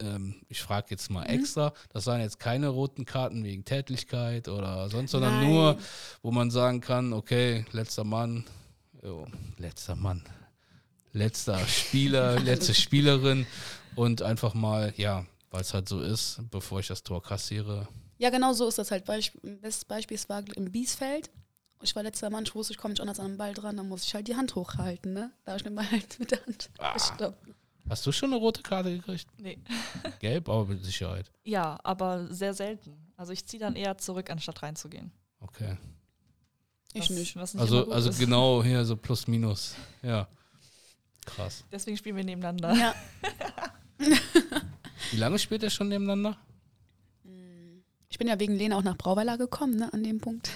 ähm, ich frage jetzt mal
Mhm.
extra, das waren jetzt keine roten Karten wegen Tätlichkeit oder sonst, sondern
Nein.
nur, wo man sagen kann, okay, letzter Mann, jo, letzter Mann, letzter Spieler, letzte Spielerin und einfach mal, ja, weil es halt so ist, bevor ich das Tor kassiere.
Ja, genau so ist das halt. Beisp bestes Beispiel es war im Biesfeld. Ich war letzter Mann, ich wusste, ich komme nicht anders an den Ball dran, dann muss ich halt die Hand hochhalten, ne? Da habe ich den Ball halt mit der Hand
Ah.
gestoppt.
Hast du schon eine rote Karte gekriegt?
Nee.
Gelb, aber mit Sicherheit.
Ja, aber sehr selten. Also ich ziehe dann eher zurück, anstatt reinzugehen.
Okay.
Ich
was,
nicht.
Was nicht immer
Also,
gut
also
ist.
genau hier so plus minus. Ja. Krass.
Deswegen spielen wir nebeneinander.
Ja.
Wie lange spielt ihr schon nebeneinander?
Ich bin ja wegen Lena auch nach Brauweiler gekommen, ne, an dem Punkt.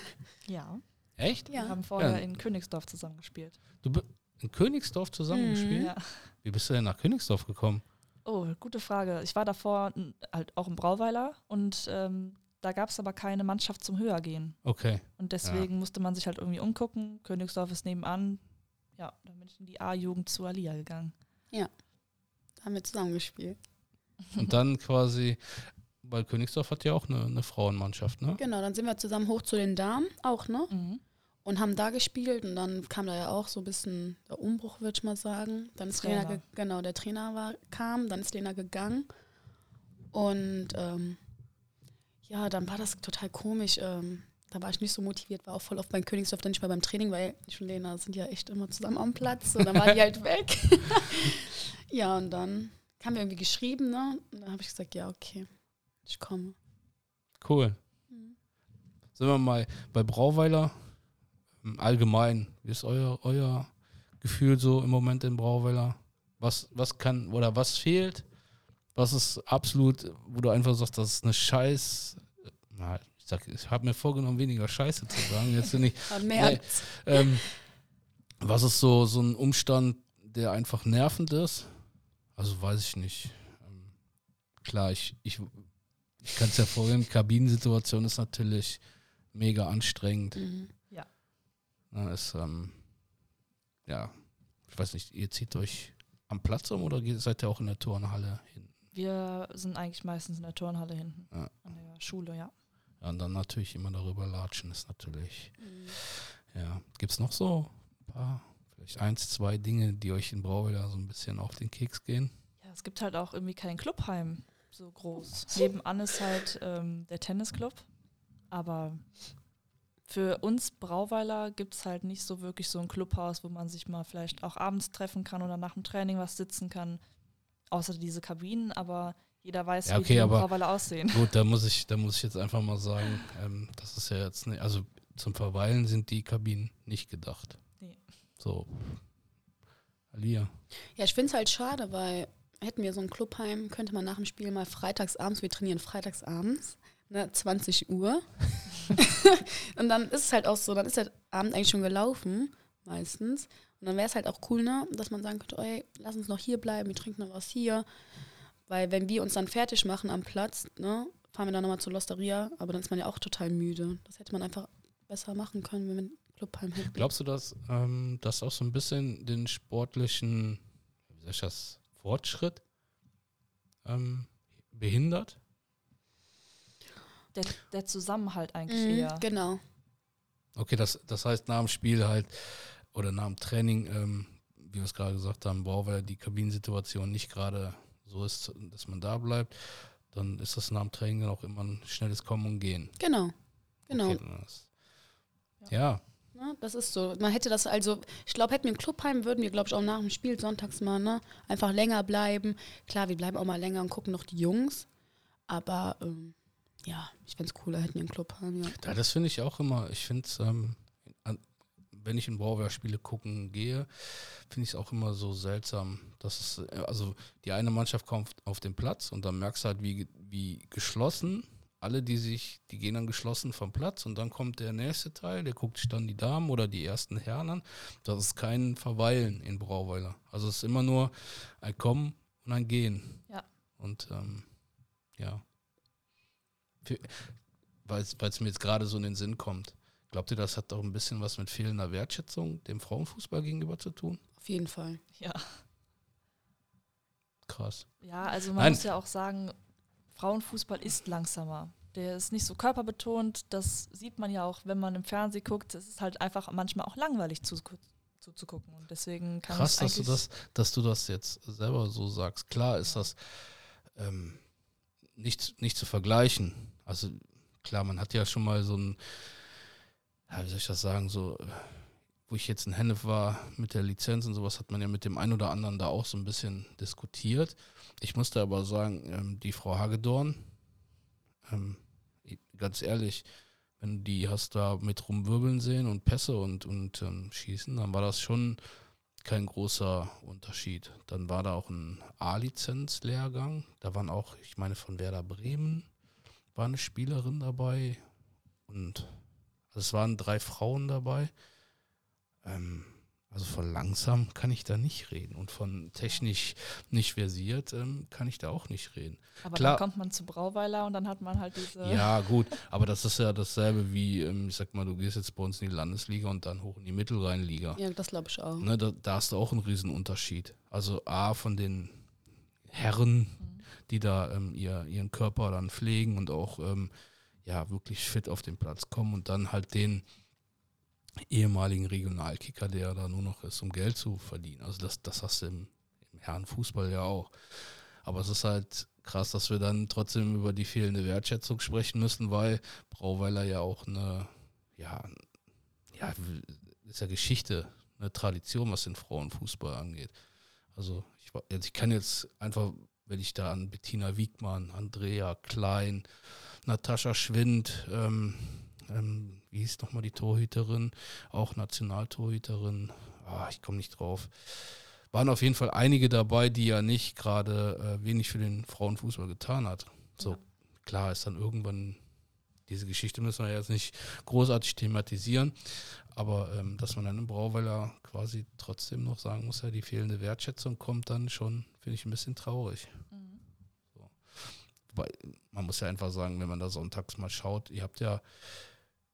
Ja.
Echt?
Wir
Ja.
haben vorher
Ja.
in Königsdorf zusammen gespielt.
Du in Königsdorf zusammen
Mhm.
gespielt?
Ja.
Wie bist du denn nach Königsdorf gekommen?
Oh, gute Frage. Ich war davor halt auch im Brauweiler und ähm, da gab es aber keine Mannschaft zum Höhergehen.
Okay.
Und deswegen musste man sich halt irgendwie umgucken. Königsdorf ist nebenan. Ja, dann bin ich in die A-Jugend zu Alia gegangen.
Da haben wir zusammen gespielt.
Und dann quasi, weil Königsdorf hat ja auch eine, eine Frauenmannschaft, ne?
Genau, dann sind wir zusammen hoch zu den Damen auch, ne?
Mhm.
Und haben da gespielt und dann kam da ja auch so ein bisschen der Umbruch, würde ich mal sagen. Dann ist Lena,
Trainer.
ge- genau, der Trainer war, kam, dann ist Lena gegangen. Und ähm, ja, dann war das total komisch. Ähm, da war ich nicht so motiviert, war auch voll oft beim Königsdorf dann nicht mehr beim Training, weil ich und Lena sind ja echt immer zusammen am Platz und dann war die halt weg. ja, und dann haben wir irgendwie geschrieben, ne? Und dann habe ich gesagt, ja, okay, ich komme.
Cool.
Mhm.
Sind wir mal bei Brauweiler ähm, allgemein. Wie ist euer, euer Gefühl so im Moment in Brauweiler? Was, was kann oder was fehlt? Was ist absolut, wo du einfach sagst, das ist eine Scheiß. Na, ich sag, ich habe mir vorgenommen, weniger Scheiße zu sagen. Jetzt nicht.
Aber mehr
Ähm, was ist so, so ein Umstand, der einfach nervend ist? Also weiß ich nicht. Ähm, klar, ich, ich, ich kann es ja vorhin, Kabinensituation ist natürlich mega anstrengend.
Mhm.
Na, ist, ähm, ja, ich weiß nicht, ihr zieht euch am Platz um oder seid ihr auch in der Turnhalle hin?
Wir sind eigentlich meistens in der Turnhalle hinten.
Ja.
An der Schule, ja.
Ja, und dann natürlich immer darüber latschen ist natürlich,
Mhm.
ja. Gibt es noch so ein paar, vielleicht eins, zwei Dinge, die euch in Brauweiler so ein bisschen auf den Keks gehen?
Ja, es gibt halt auch irgendwie kein Clubheim so groß. Nebenan ist halt ähm, der Tennisclub, aber für uns Brauweiler gibt es halt nicht so wirklich so ein Clubhaus, wo man sich mal vielleicht auch abends treffen kann oder nach dem Training was sitzen kann. Außer diese Kabinen, aber jeder weiß,
Ja,
wie
okay,
die
aber-
Brauweiler aussehen.
Gut, da muss ich, da muss ich jetzt einfach mal sagen, ähm, das ist ja jetzt nicht, also zum Verweilen sind die Kabinen nicht gedacht.
Nee.
So. Alia.
Ja, ich finde es halt schade, weil hätten wir so ein Clubheim, könnte man nach dem Spiel mal freitagsabends, wir trainieren freitagsabends, ne, 20 Uhr. und dann ist es halt auch so, dann ist der Abend eigentlich schon gelaufen, meistens. Und dann wäre es halt auch cool, ne, dass man sagen könnte, ey, lass uns noch hier bleiben, wir trinken noch was hier. Weil wenn wir uns dann fertig machen am Platz, ne, fahren wir dann nochmal zur Losteria, aber dann ist man ja auch total müde. Das hätte man einfach besser machen können, wenn ein Clubheim hätten.
Glaubst du, dass ähm, das auch so ein bisschen den sportlichen, wie sag ich das, Fortschritt ähm, behindert?
Der, der Zusammenhalt eigentlich
Mhm,
eher.
genau.
Okay, das, das heißt nach dem Spiel halt oder nach dem Training, ähm, wie wir es gerade gesagt haben, boah, weil die Kabinensituation nicht gerade so ist, dass man da bleibt, dann ist das nach dem Training dann auch immer ein schnelles Kommen und Gehen.
Genau. Genau.
Okay, ist- ja,
Ne, das ist so. Man hätte das also, ich glaube, hätten wir ein Clubheim, würden wir, glaube ich, auch nach dem Spiel sonntags mal, ne, einfach länger bleiben. Klar, wir bleiben auch mal länger und gucken noch die Jungs. Aber ähm, ja, ich fände es cooler, hätten wir ein Clubheim, ja.
Ja, das finde ich auch immer. Ich finde es, ähm, wenn ich in Brauwehrspiele gucken gehe, finde ich es auch immer so seltsam, dass es, äh, also die eine Mannschaft kommt auf den Platz und dann merkst du halt, wie, wie geschlossen alle, die sich, die gehen dann geschlossen vom Platz und dann kommt der nächste Teil, der guckt sich dann die Damen oder die ersten Herren an. Das ist kein Verweilen in Brauweiler. Also es ist immer nur ein Kommen und ein Gehen.
Ja.
Und ähm, ja. Weil es mir jetzt gerade so in den Sinn kommt. Glaubt ihr, das hat auch ein bisschen was mit fehlender Wertschätzung dem Frauenfußball gegenüber zu tun?
Auf jeden Fall.
Ja.
Krass.
Ja, also man
Nein.
muss ja auch sagen, Frauenfußball ist langsamer. Der ist nicht so körperbetont. Das sieht man ja auch, wenn man im Fernsehen guckt. Es ist halt einfach manchmal auch langweilig zu- zuzugucken. Und deswegen kann
Krass, dass du das, dass du das jetzt selber so sagst. Klar ist das ähm, nicht, nicht zu vergleichen. Also klar, man hat ja schon mal so ein, ja, wie soll ich das sagen, so, äh, wo ich jetzt in Hennef war mit der Lizenz und sowas, hat man ja mit dem einen oder anderen da auch so ein bisschen diskutiert. Ich musste aber sagen, ähm, die Frau Hagedorn, ähm, ganz ehrlich, wenn du die hast da mit rumwirbeln sehen und Pässe und, und ähm, schießen, dann war das schon kein großer Unterschied. Dann war da auch ein A-Lizenz-Lehrgang. Da waren auch, ich meine, von Werder Bremen war eine Spielerin dabei. Und also es waren drei Frauen dabei. Ähm, also von langsam kann ich da nicht reden. Und von technisch nicht versiert ähm, kann ich da auch nicht reden.
Aber
Klar.
dann kommt man zu Brauweiler und dann hat man halt diese.
Ja, gut, aber das ist ja dasselbe wie, ähm, ich sag mal, du gehst jetzt bei uns in die Landesliga und dann hoch in die Mittelrheinliga.
Ja, das glaube ich auch.
Ne, da, da hast du auch einen Riesenunterschied. Also A, von den Herren,
Mhm.
die da ähm, ihr, ihren Körper dann pflegen und auch ähm, ja, wirklich fit auf den Platz kommen und dann halt den ehemaligen Regionalkicker, der da nur noch ist, um Geld zu verdienen. Also das, das hast du im, im Herrenfußball ja auch. Aber es ist halt krass, dass wir dann trotzdem über die fehlende Wertschätzung sprechen müssen, weil Brauweiler ja auch eine, ja, ja, ist ja Geschichte, eine Tradition, was den Frauenfußball angeht. Also ich, jetzt- ich kann jetzt einfach, wenn ich da an Bettina Wiegmann, Andrea Klein, Natascha Schwind, ähm, ähm, wie hieß nochmal die Torhüterin, auch Nationaltorhüterin, ah, ich komme nicht drauf. Waren auf jeden Fall einige dabei, die ja nicht gerade äh, wenig für den Frauenfußball getan hat. So,
Ja.
klar ist dann irgendwann, diese Geschichte müssen wir jetzt nicht großartig thematisieren, aber ähm, dass man dann im Brauweiler quasi trotzdem noch sagen muss, ja, die fehlende Wertschätzung kommt dann schon, finde ich ein bisschen traurig.
Mhm.
Wobei, man muss ja einfach sagen, wenn man da sonntags mal schaut, ihr habt ja,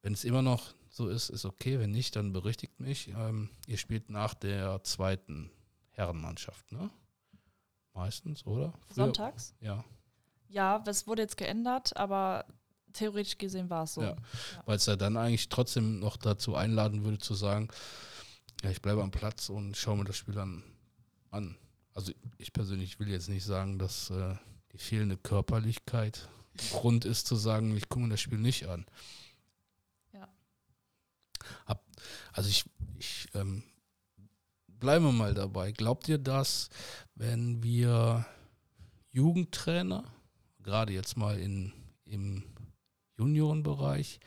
wenn es immer noch so ist, ist okay, wenn nicht, dann berichtigt mich. Ähm, ihr spielt nach der zweiten Herrenmannschaft, ne? Meistens, oder? Früher-
Sonntags?
Ja,
Ja, es wurde jetzt geändert, aber theoretisch gesehen war es so.
Ja. weil es ja dann eigentlich trotzdem noch dazu einladen würde zu sagen, ja, ich bleibe am Platz und schaue mir das Spiel dann an. Also ich persönlich will jetzt nicht sagen, dass äh, die fehlende Körperlichkeit Grund ist zu sagen, ich gucke mir das Spiel nicht an. Hab, also ich, ich ähm, bleiben wir mal dabei. Glaubt ihr, dass wenn wir Jugendtrainer, gerade jetzt mal in, im Juniorenbereich,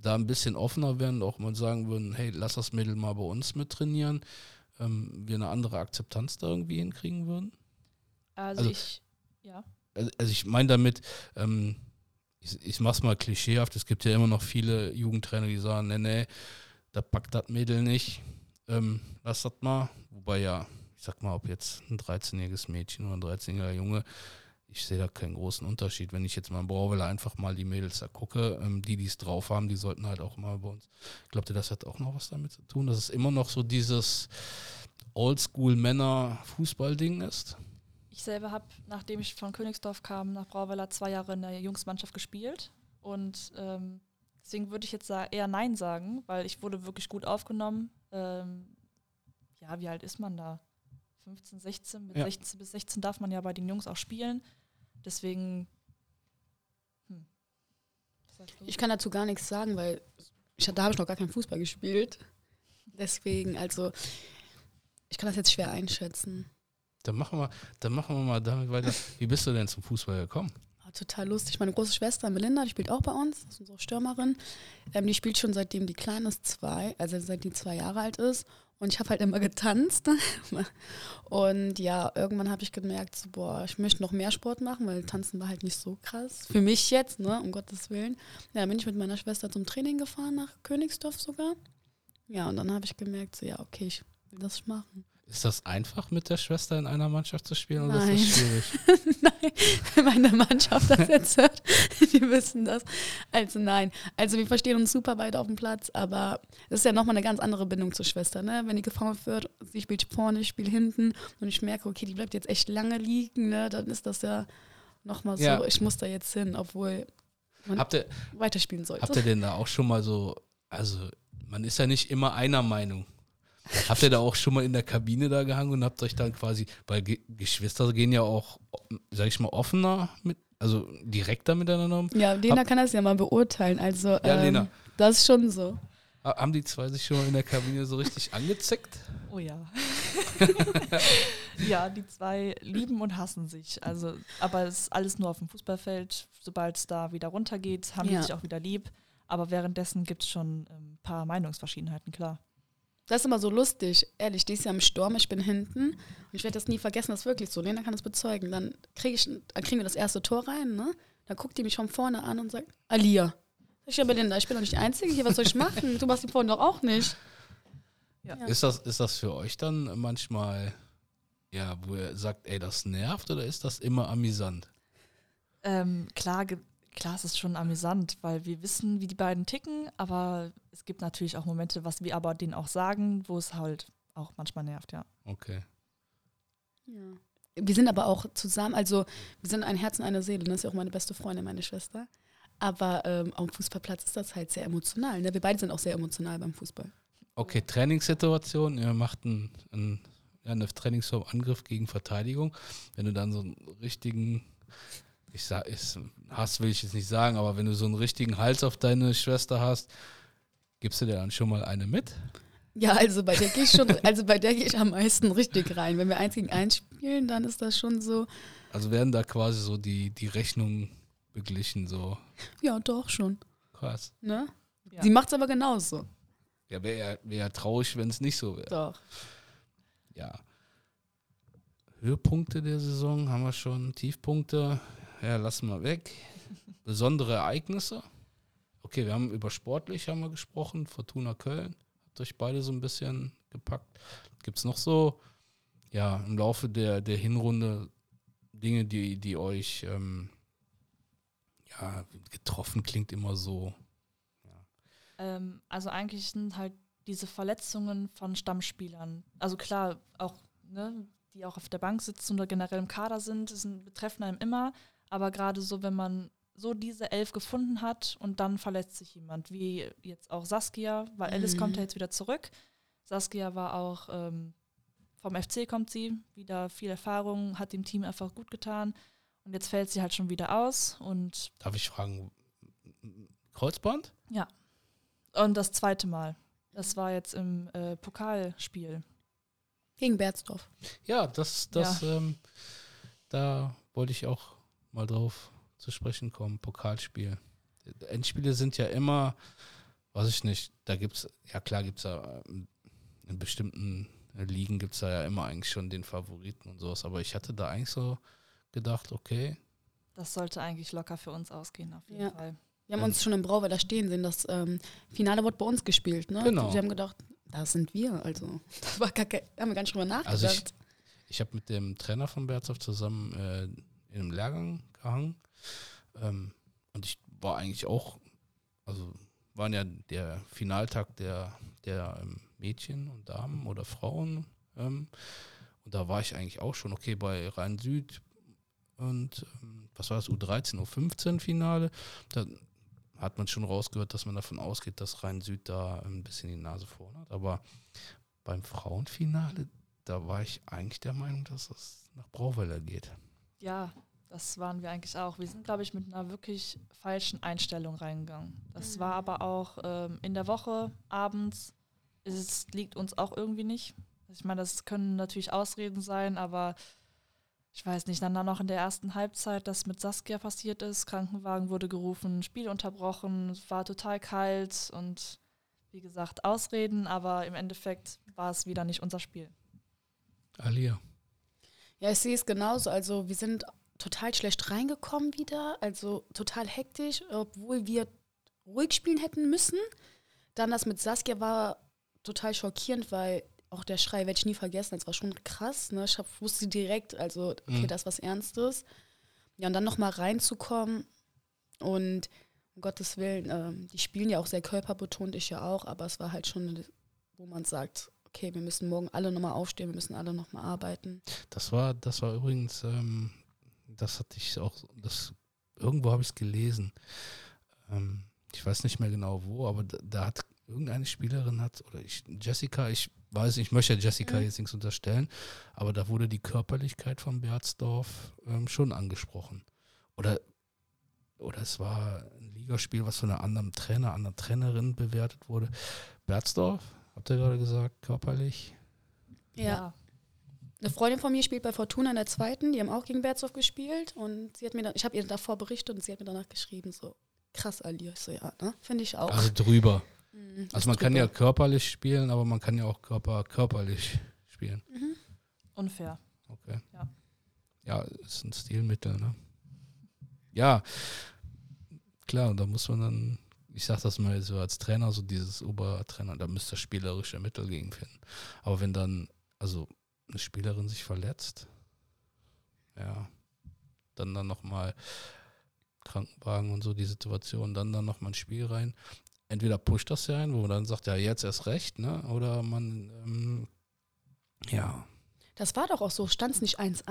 da ein bisschen offener werden, auch mal sagen würden, hey, lass das Mädel mal bei uns mit trainieren, ähm, wir eine andere Akzeptanz da irgendwie hinkriegen würden?
Also,
Also-
ich, ja.
Also, also ich meine damit, ähm, ich, ich mach's mal klischeehaft, es gibt ja immer noch viele Jugendtrainer, die sagen, nee, nee, da packt das Mädel nicht, ähm, lass das mal. Wobei ja, ich sag mal, ob jetzt ein 13-jähriges Mädchen oder ein 13-jähriger Junge, ich sehe da keinen großen Unterschied. Wenn ich jetzt mal in Brauwelle einfach mal die Mädels da gucke, ähm, die, die es drauf haben, die sollten halt auch mal bei uns. Glaubt ihr, das hat auch noch was damit zu tun, dass es immer noch so dieses Oldschool-Männer-Fußball-Ding ist?
Ich selber habe, nachdem ich von Königsdorf kam, nach Brauweiler zwei Jahre in der Jungsmannschaft gespielt. Und ähm, deswegen würde ich jetzt eher Nein sagen, weil ich wurde wirklich gut aufgenommen. Ähm, ja, wie alt ist man da? 15, 16? Mit
Ja.
16 bis 16 darf man ja bei den Jungs auch spielen. Deswegen. Hm.
Ich kann dazu gar nichts sagen, weil ich, da habe ich noch gar keinen Fußball gespielt. Deswegen, also, ich kann das jetzt schwer einschätzen.
Dann machen wir, dann machen wir mal damit weiter. Wie bist du denn zum Fußball gekommen?
Ah, total lustig. Meine große Schwester Melinda, die spielt auch bei uns, ist unsere Stürmerin. Ähm, die spielt schon seitdem die Kleine ist zwei, also seit die zwei Jahre alt ist. Und ich habe halt immer getanzt. Und ja, irgendwann habe ich gemerkt, so, boah, ich möchte noch mehr Sport machen, weil Tanzen war halt nicht so krass. Für mich jetzt, ne, um Gottes Willen. Ja, dann bin ich mit meiner Schwester zum Training gefahren, nach Königsdorf sogar. Ja, und dann habe ich gemerkt, so, ja, okay, ich will das machen.
Ist das einfach mit der Schwester in einer Mannschaft zu spielen oder
Nein.
ist das schwierig?
nein, wenn meine Mannschaft das jetzt hört, die wissen das. Also nein, also wir verstehen uns super weit auf dem Platz, aber das ist ja nochmal eine ganz andere Bindung zur Schwester, ne? Wenn die gefault wird, sie spielt vorne, ich spiele hinten und ich merke, okay, die bleibt jetzt echt lange liegen, ne? Dann ist das ja nochmal so,
Ja.
ich muss da jetzt hin, obwohl man
Habt ihr,
weiterspielen sollte.
habt ihr denn da auch schon mal so, also man ist ja nicht immer einer Meinung. Habt ihr da auch schon mal in der Kabine da gehangen und habt euch dann quasi, weil Ge Geschwister gehen ja auch, sag ich mal, offener mit, also direkter miteinander um.
ja, Lena
Hab-
kann das ja mal beurteilen, also
Ja,
ähm,
Lena.
das ist schon so.
Ha- Haben die zwei sich schon mal in der Kabine so richtig angezeckt?
Oh ja. ja, die zwei lieben und hassen sich. Also, aber es ist alles nur auf dem Fußballfeld. Sobald es da wieder runtergeht, haben
Ja.
die sich auch wieder lieb. Aber währenddessen gibt es schon ein ähm, paar Meinungsverschiedenheiten, klar.
Das ist immer so lustig. Ehrlich, die ist ja im Sturm, ich bin hinten. Und ich werde das nie vergessen, das ist wirklich so. Lena kann das bezeugen. Dann, krieg ich, dann kriegen wir das erste Tor rein, ne? Dann guckt die mich von vorne an und sagt, Alia. Ich, ja, Belinda, ich bin doch nicht die Einzige hier, was soll ich machen? Du machst die vorne doch auch nicht.
Ja.
Ja.
Ist, das, ist das für euch dann manchmal, ja, wo ihr sagt, ey, das nervt oder ist das immer amüsant?
Ähm, klar, klar, es ist schon amüsant, weil wir wissen, wie die beiden ticken, aber es gibt natürlich auch Momente, was wir aber denen auch sagen, wo es halt auch manchmal nervt, ja.
Okay.
Ja. Wir sind aber auch zusammen, also wir sind ein Herz und eine Seele. Das ist ja auch meine beste Freundin, meine Schwester. Aber ähm, am Fußballplatz ist das halt sehr emotional. Ne? Wir beide sind auch sehr emotional beim Fußball.
Okay, Trainingssituation, ihr macht einen, einen, ja, eine Trainingsform Angriff gegen Verteidigung. Wenn du dann so einen richtigen, ich sag, ist, Hass will ich jetzt nicht sagen, aber wenn du so einen richtigen Hals auf deine Schwester hast, gibst du dir dann schon mal eine mit?
Ja, also bei der gehe ich schon, also bei der gehe ich am meisten richtig rein. Wenn wir eins gegen eins spielen, dann ist das schon so,
Also werden da quasi so die, die Rechnungen beglichen, so
ja, doch schon.
krass.
Ne?
Ja.
Sie macht es aber genauso.
Ja, wäre ja, wär ja traurig, wenn es nicht so wäre.
Doch.
Ja. Höhepunkte der Saison haben wir schon, Tiefpunkte, ja, lassen wir weg. Besondere Ereignisse. Okay, wir haben über sportlich haben wir gesprochen, Fortuna Köln. Hat euch beide so ein bisschen gepackt. Gibt es noch so, ja, im Laufe der, der Hinrunde Dinge, die, die euch, ähm, ja, getroffen klingt immer so.
Ähm, also eigentlich sind halt diese Verletzungen von Stammspielern, also klar, auch, ne, die auch auf der Bank sitzen oder generell im Kader sind, sind betreffen einem immer, aber gerade so, wenn man so diese elf gefunden hat und dann verletzt sich jemand, wie jetzt auch Saskia, weil Alice
Mhm.
kommt ja jetzt wieder zurück. Saskia war auch ähm, vom FC kommt sie, wieder viel Erfahrung, hat dem Team einfach gut getan und jetzt fällt sie halt schon wieder aus und
Darf ich fragen, Kreuzband?
Und das zweite Mal. Das war jetzt im äh, Pokalspiel.
Gegen Berzdorf.
Ja, das, das, ähm, da wollte ich auch mal drauf zu sprechen kommen. Pokalspiel. Endspiele sind ja immer, weiß ich nicht, da gibt es, ja klar gibt es ja ähm, in bestimmten Ligen gibt es da ja immer eigentlich schon den Favoriten und sowas, aber ich hatte da eigentlich so gedacht, okay.
Das sollte eigentlich locker für uns ausgehen, auf jeden
Ja.
Fall.
Wir haben
Ja.
uns schon im Brauweiler stehen sehen. Das ähm, Finale wurde bei uns gespielt. Ne?
Genau.
Wir haben gedacht, da sind wir. Also, das war gar kein, haben wir gar nicht drüber nachgedacht.
Also ich, ich habe mit dem Trainer von Berzov zusammen äh, in einem Lehrgang gehangen. Ähm, und ich war eigentlich auch, also waren ja der Finaltag der, der ähm, Mädchen und Damen oder Frauen. Ähm, und da war ich eigentlich auch schon, okay, bei Rhein-Süd und ähm, was war das, U13, U15 Finale. Da hat man schon rausgehört, dass man davon ausgeht, dass Rhein-Süd da ein bisschen die Nase vorn hat. Aber beim Frauenfinale, da war ich eigentlich der Meinung, dass es nach Brauweiler geht.
Ja, das waren wir eigentlich auch. Wir sind, glaube ich, mit einer wirklich falschen Einstellung reingegangen. Das
Mhm.
war aber auch ähm, in der Woche, abends. Es liegt uns auch irgendwie nicht. Ich meine, das können natürlich Ausreden sein, aber ich weiß nicht, dann noch in der ersten Halbzeit, das mit Saskia passiert ist, Krankenwagen wurde gerufen, Spiel unterbrochen, es war total kalt und wie gesagt, Ausreden, aber im Endeffekt war es wieder nicht unser Spiel.
Alia.
Ja, ich sehe es genauso. Also wir sind total schlecht reingekommen wieder, also total hektisch, obwohl wir ruhig spielen hätten müssen. Dann das mit Saskia war total schockierend, weil auch der Schrei werde ich nie vergessen. Das war schon krass. Ne? Ich hab, wusste direkt, also okay,
Mhm.
das ist was Ernstes. Ja, und dann nochmal reinzukommen und um Gottes Willen, ähm, die spielen ja auch sehr körperbetont, ich ja auch, aber es war halt schon, wo man sagt, okay, wir müssen morgen alle nochmal aufstehen, wir müssen alle nochmal arbeiten.
Das war, das war übrigens, ähm, das hatte ich auch, das, irgendwo habe ich es gelesen. Ähm, ich weiß nicht mehr genau wo, aber da, da hat irgendeine Spielerin hat, oder ich, Jessica, ich weiß, nicht, ich möchte ja Jessica
Mhm.
jetzt nichts unterstellen, aber da wurde die Körperlichkeit von Berzdorf ähm, schon angesprochen. Oder, oder es war ein Ligaspiel, was von einer anderen Trainer, anderen Trainerin bewertet wurde. Berzdorf, habt ihr gerade gesagt, körperlich?
Ja. Eine Freundin von mir spielt bei Fortuna in der zweiten, die haben auch gegen Berzdorf gespielt und sie hat mir dann, ich habe ihr davor berichtet und sie hat mir danach geschrieben, so krass, Ali. Ich so, ja, ne? Finde ich auch.
Also drüber.
Mhm,
Also man
ist
kann ja
drüber.
körperlich spielen, aber man kann ja auch Körper körperlich spielen.
Mhm.
Unfair.
Okay.
Ja.
Ja, ist ein Stilmittel, ne? Ja, klar, da muss man dann, ich sag das mal so als Trainer, so dieses Obertrainer, da müsste spielerische Mittel gegen finden. Aber wenn dann, also eine Spielerin sich verletzt, ja, dann dann nochmal Krankenwagen und so die Situation, dann dann nochmal ein Spiel rein. Entweder pusht das ja ein, wo man dann sagt, ja, jetzt erst recht, ne? Oder man, ähm, ja,
Das war doch auch so, stand es nicht 1-1?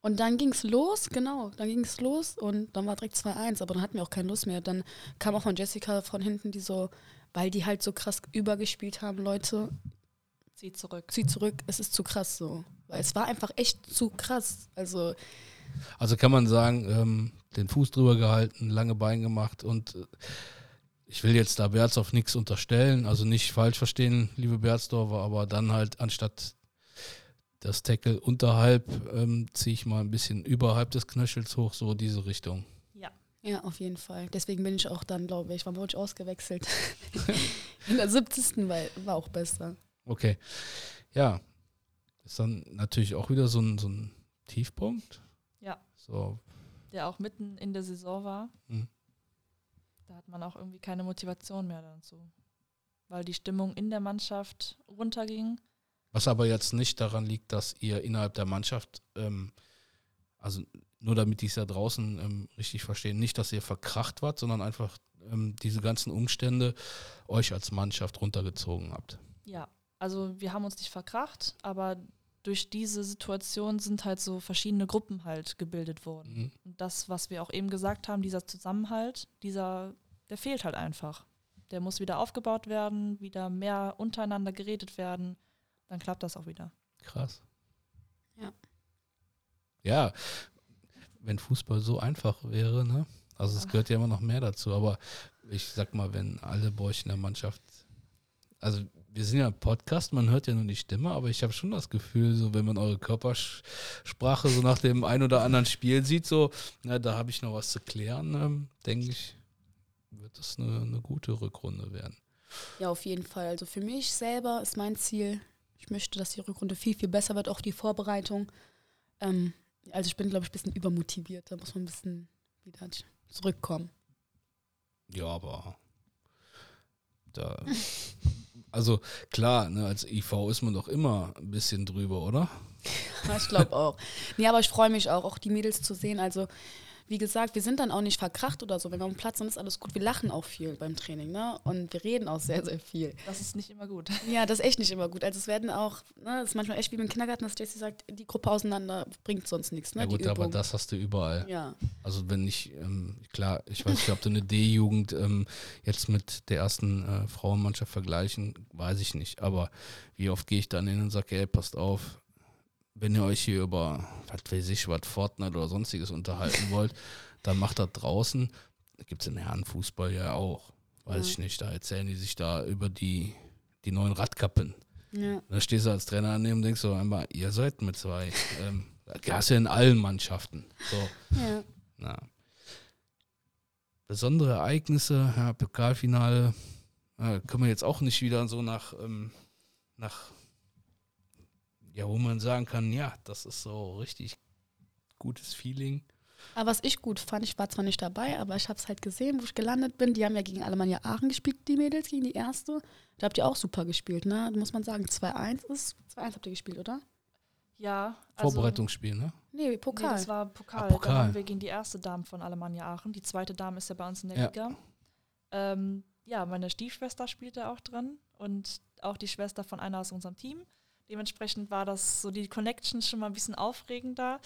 Und dann ging es los, genau, dann ging es los und dann war direkt 2-1, aber dann hatten wir auch keine Lust mehr. Dann kam auch von Jessica von hinten, die so, weil die halt so krass übergespielt haben, Leute,
Zieh zurück.
zieh zurück, es ist zu krass so. Weil es war einfach echt zu krass. Also,
Also kann man sagen, ähm, den Fuß drüber gehalten, lange Bein gemacht und äh, ich will jetzt da Berzdorf nichts unterstellen, also nicht falsch verstehen, liebe Berzdorfer, aber dann halt anstatt das Tackle unterhalb ähm, ziehe ich mal ein bisschen überhalb des Knöchels hoch, so diese Richtung.
Ja.
ja, auf jeden Fall. Deswegen bin ich auch dann, glaube ich, wurde ich ausgewechselt? In der 70. Weil, war auch besser.
Okay. Ja. Ist dann natürlich auch wieder so ein, so ein Tiefpunkt.
Ja.
So,
Der auch mitten in der Saison war.
Mhm.
Da hat man auch irgendwie keine Motivation mehr dazu. Weil die Stimmung in der Mannschaft runterging.
Was aber jetzt nicht daran liegt, dass ihr innerhalb der Mannschaft, ähm, also nur damit die es ja draußen ähm, richtig verstehen, nicht, dass ihr verkracht wart, sondern einfach ähm, diese ganzen Umstände euch als Mannschaft runtergezogen habt.
Ja, also wir haben uns nicht verkracht, aber durch diese Situation sind halt so verschiedene Gruppen halt gebildet worden.
Mhm.
Und das, was wir auch eben gesagt haben, dieser Zusammenhalt, dieser, der fehlt halt einfach. Der muss wieder aufgebaut werden, wieder mehr untereinander geredet werden. Dann klappt das auch wieder.
Krass.
Ja.
Ja, wenn Fußball so einfach wäre, ne? Also es gehört ja immer noch mehr dazu, aber ich sag mal, wenn alle bei euch in der Mannschaft, also wir sind ja ein Podcast, man hört ja nur die Stimme, aber ich habe schon das Gefühl, so wenn man eure Körpersprache so nach dem ein oder anderen Spiel sieht, so, na, da habe ich noch was zu klären, ähm, denke ich, wird das eine, eine gute Rückrunde werden.
Ja, auf jeden Fall. Also für mich selber ist mein Ziel, ich möchte, dass die Rückrunde viel, viel besser wird, auch die Vorbereitung. Ähm, also ich bin, glaube ich, ein bisschen übermotiviert. Da muss man ein bisschen wieder zurückkommen.
Ja, aber da. Also klar, ne, als IV ist man doch immer ein bisschen drüber, oder?
Ich glaube auch. Nee, aber ich freue mich auch, auch die Mädels zu sehen. Also wie gesagt, wir sind dann auch nicht verkracht oder so. Wenn wir am Platz sind, ist alles gut. Wir lachen auch viel beim Training, ne? Und wir reden auch sehr, sehr viel.
Das ist nicht immer gut.
Ja, das ist echt nicht immer gut. Also es werden auch, ne, das ist manchmal echt wie im Kindergarten, dass Jessie sagt, die Gruppe auseinander bringt sonst nichts, ne?
Ja gut,
die
aber das hast du überall.
Ja.
Also wenn ich, ähm, klar, ich weiß nicht, ob du eine D-Jugend ähm, jetzt mit der ersten äh, Frauenmannschaft vergleichen, weiß ich nicht. Aber wie oft gehe ich dann hin und sage, ey, passt auf, wenn ihr euch hier über, was weiß ich, was Fortnite oder sonstiges unterhalten wollt, dann macht das draußen. Gibt es in Herrenfußball ja auch. Weiß
Ja.
ich nicht. Da erzählen die sich da über die, die neuen Radkappen.
Ja.
Da stehst du als Trainer daneben und denkst so einmal, ihr seid mit zwei. Ähm, das hast du ja in allen Mannschaften. So,
ja.
na. Besondere Ereignisse, ja, Pokalfinale, äh, können wir jetzt auch nicht wieder so nach, ähm, nach, ja, wo man sagen kann, ja, das ist so richtig gutes Feeling.
Aber was ich gut fand, ich war zwar nicht dabei, aber ich habe es halt gesehen, wo ich gelandet bin. Die haben ja gegen Alemannia Aachen gespielt, die Mädels, gegen die erste. Da habt ihr auch super gespielt, ne? Da muss man sagen, 2-1 ist. 2-1 habt ihr gespielt, oder?
Ja. Also,
Vorbereitungsspiel, ne?
Nee,
Nee,
Pokal.
das war Pokal.
Ah, Pokal.
Da waren wir gegen die erste Dame von Alemannia Aachen. Die zweite Dame ist ja bei uns in der
Ja.
Liga. Ähm, ja, meine Stiefschwester spielte auch drin und auch die Schwester von einer aus unserem Team. Dementsprechend war das so die Connection schon mal ein bisschen aufregender.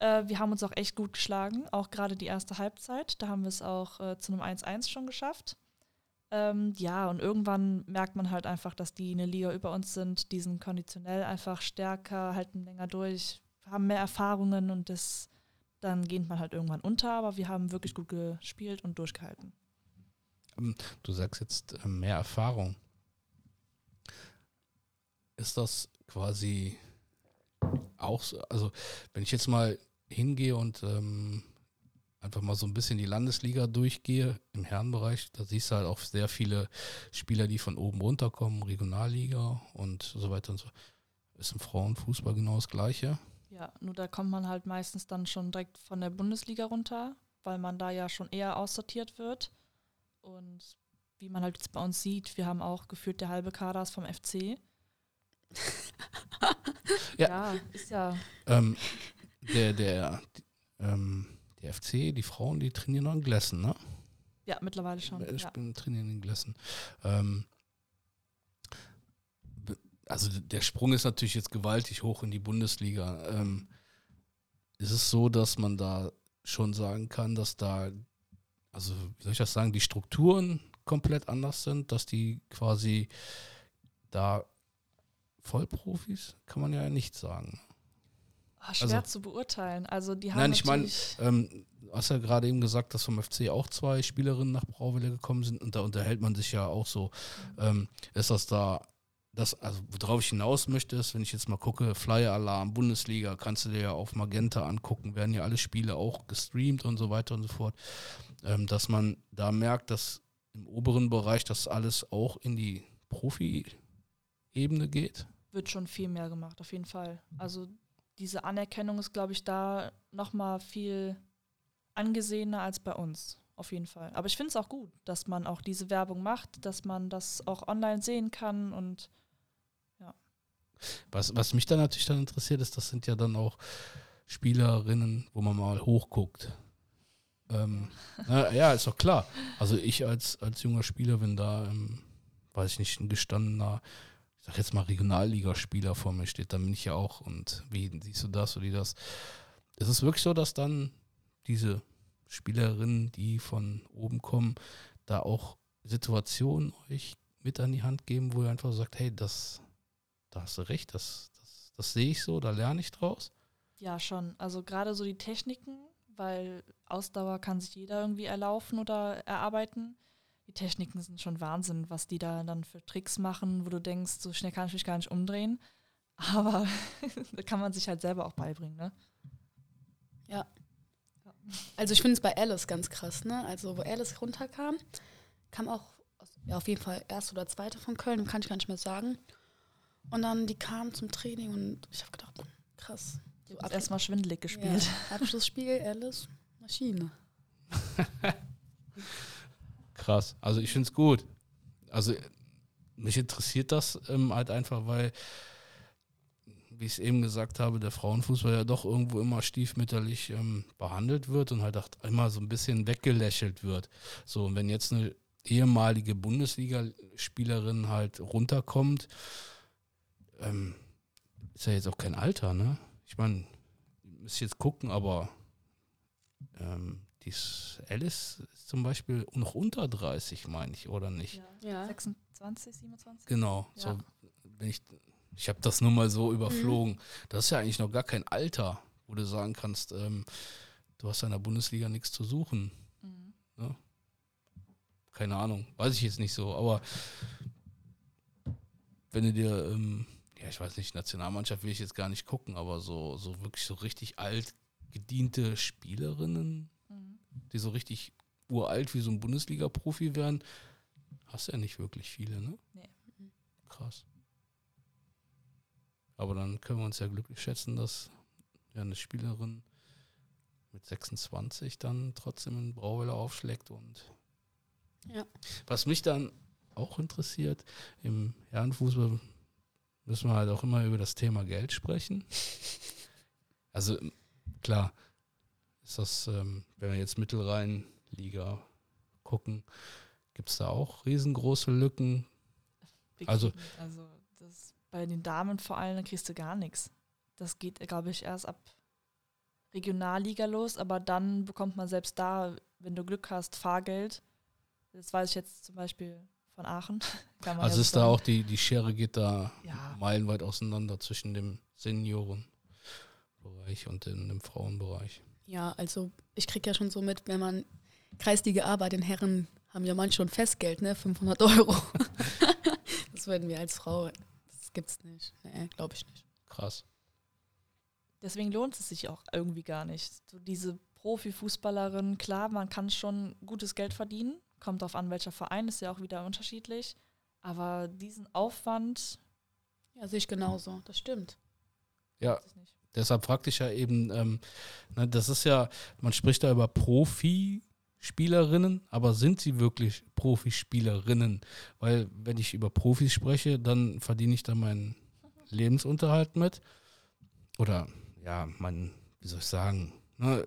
Äh, wir haben uns auch echt gut geschlagen, auch gerade die erste Halbzeit. Da haben wir es auch äh, zu einem 1-1 schon geschafft. Ähm, ja, und irgendwann merkt man halt einfach, dass die eine Liga über uns sind. Die sind konditionell einfach stärker, halten länger durch, haben mehr Erfahrungen und das, dann geht man halt irgendwann unter. Aber wir haben wirklich gut gespielt und durchgehalten.
Du sagst jetzt äh, mehr Erfahrung. Ist das quasi auch so, also wenn ich jetzt mal hingehe und ähm, einfach mal so ein bisschen die Landesliga durchgehe im Herrenbereich, da siehst du halt auch sehr viele Spieler, die von oben runterkommen, Regionalliga und so weiter und so. Ist im Frauenfußball genau das Gleiche.
Ja, nur da kommt man halt meistens dann schon direkt von der Bundesliga runter, weil man da ja schon eher aussortiert wird. Und wie man halt jetzt bei uns sieht, wir haben auch geführt der halbe Kader ist vom FC.
Ja.
ist ja.
Ähm, der, der, ähm, der FC, die Frauen, die trainieren noch in Glessen, ne?
Ja, mittlerweile schon.
Ich
Ja.
bin trainieren in Glessen. Ähm, also der Sprung ist natürlich jetzt gewaltig hoch in die Bundesliga. Ähm, ist es so, dass man da schon sagen kann, dass da, also wie soll ich das sagen, die Strukturen komplett anders sind, dass die quasi da Vollprofis, kann man ja nicht sagen.
Ah, schwer
also-
zu beurteilen. Also die haben
Nein, ich meine, ähm, du hast ja gerade eben gesagt, dass vom FC auch zwei Spielerinnen nach Brauwelle gekommen sind und da unterhält man sich ja auch so. Ähm, ist das da, das, also worauf ich hinaus möchte, ist, wenn ich jetzt mal gucke, Flyer Alarm, Bundesliga, kannst du dir ja auf Magenta angucken, werden ja alle Spiele auch gestreamt und so weiter und so fort, ähm, dass man da merkt, dass im oberen Bereich das alles auch in die Profi-Ebene geht.
wird schon viel mehr gemacht, auf jeden Fall. Also diese Anerkennung ist, glaube ich, da nochmal viel angesehener als bei uns, auf jeden Fall. Aber ich finde es auch gut, dass man auch diese Werbung macht, dass man das auch online sehen kann und
Was, was mich dann natürlich dann interessiert ist, das sind ja dann auch Spielerinnen, wo man mal hochguckt. Ähm, na, ja, ist doch klar. Also ich als, als junger Spieler, wenn da, ähm, weiß ich nicht, ein gestandener, sag jetzt mal Regionalligaspieler vor mir steht, dann bin ich ja auch und wie siehst du das oder die das? Ist wirklich so, dass dann diese Spielerinnen, die von oben kommen, da auch Situationen euch mit an die Hand geben, wo ihr einfach sagt, hey, das, da hast du recht, das, das, das sehe ich so, da lerne ich draus.
ja, schon. Also gerade so die Techniken, weil Ausdauer kann sich jeder irgendwie erlaufen oder erarbeiten. Die Techniken sind schon Wahnsinn, was die da dann für Tricks machen, wo du denkst, so schnell kann ich mich gar nicht umdrehen. Aber da kann man sich halt selber auch beibringen, ne?
Ja. Also ich finde es bei Alice ganz krass, ne? Also wo Alice runterkam, kam auch ja, auf jeden Fall erste oder zweite von Köln, kann ich gar nicht mehr sagen. Und dann die kam zum Training und ich habe gedacht, krass.
So erstmal schwindelig gespielt.
Ja, Abschlussspiel, Alice, Maschine.
Krass. Also ich finde es gut. Also mich interessiert das ähm, halt einfach, weil, wie ich es eben gesagt habe, der Frauenfußball ja doch irgendwo immer stiefmütterlich ähm, behandelt wird und halt auch immer so ein bisschen weggelächelt wird. So, und wenn jetzt eine ehemalige Bundesligaspielerin halt runterkommt, ähm, ist ja jetzt auch kein Alter, ne? Ich meine, müsst jetzt gucken, aber ähm, dies Alice ist zum Beispiel noch unter 30, meine ich, oder nicht?
Ja. 26, 27?
Genau.
Ja.
So, wenn ich ich habe das nur mal so überflogen. Das ist ja eigentlich noch gar kein Alter, wo du sagen kannst, ähm, du hast in der Bundesliga nichts zu suchen.
Mhm.
Keine Ahnung, weiß ich jetzt nicht so, aber wenn du dir, ähm, ja, ich weiß nicht, Nationalmannschaft will ich jetzt gar nicht gucken, aber so, so wirklich so richtig alt gediente Spielerinnen,
Mhm.
Die so richtig uralt wie so ein Bundesliga-Profi wären, hast du ja nicht wirklich viele, ne?
Nee.
Krass. Aber dann können wir uns ja glücklich schätzen, dass ja eine Spielerin mit 26 dann trotzdem in Brauwelle aufschlägt und
Ja.
was mich dann auch interessiert, im Herrenfußball müssen wir halt auch immer über das Thema Geld sprechen. Also klar, ist das, ähm, wenn wir jetzt Mittelrhein-Liga gucken, gibt es da auch riesengroße Lücken. Also-
also das, bei den Damen vor allem, da kriegst du gar nichts. Das geht, glaube ich, erst ab Regionalliga los, aber dann bekommt man selbst da, wenn du Glück hast, Fahrgeld. Das weiß ich jetzt zum Beispiel von Aachen.
Also ist
so
da
sagen.
auch die, die Schere geht da
Ja.
meilenweit auseinander zwischen dem Seniorenbereich und dem, dem Frauenbereich.
Ja, also ich kriege ja schon so mit, wenn man Kreisliga A bei den Herren haben ja manche schon Festgeld, ne? 500 Euro. das würden wir als Frau, das gibt's nicht. Nee, glaube ich nicht.
Krass.
Deswegen lohnt es sich auch irgendwie gar nicht. So diese Profifußballerin, klar, man kann schon gutes Geld verdienen. Kommt drauf an, welcher Verein, ist ja auch wieder unterschiedlich. Aber diesen Aufwand,
Ja, sehe ich genauso. Das stimmt.
Ja,
nicht.
Deshalb fragte ich ja eben, ähm, ne, das ist ja, man spricht da über Profispielerinnen, aber sind sie wirklich Profispielerinnen? Weil wenn ich über Profis spreche, dann verdiene ich da meinen Lebensunterhalt mit. Oder ja, mein, wie soll ich sagen, ne,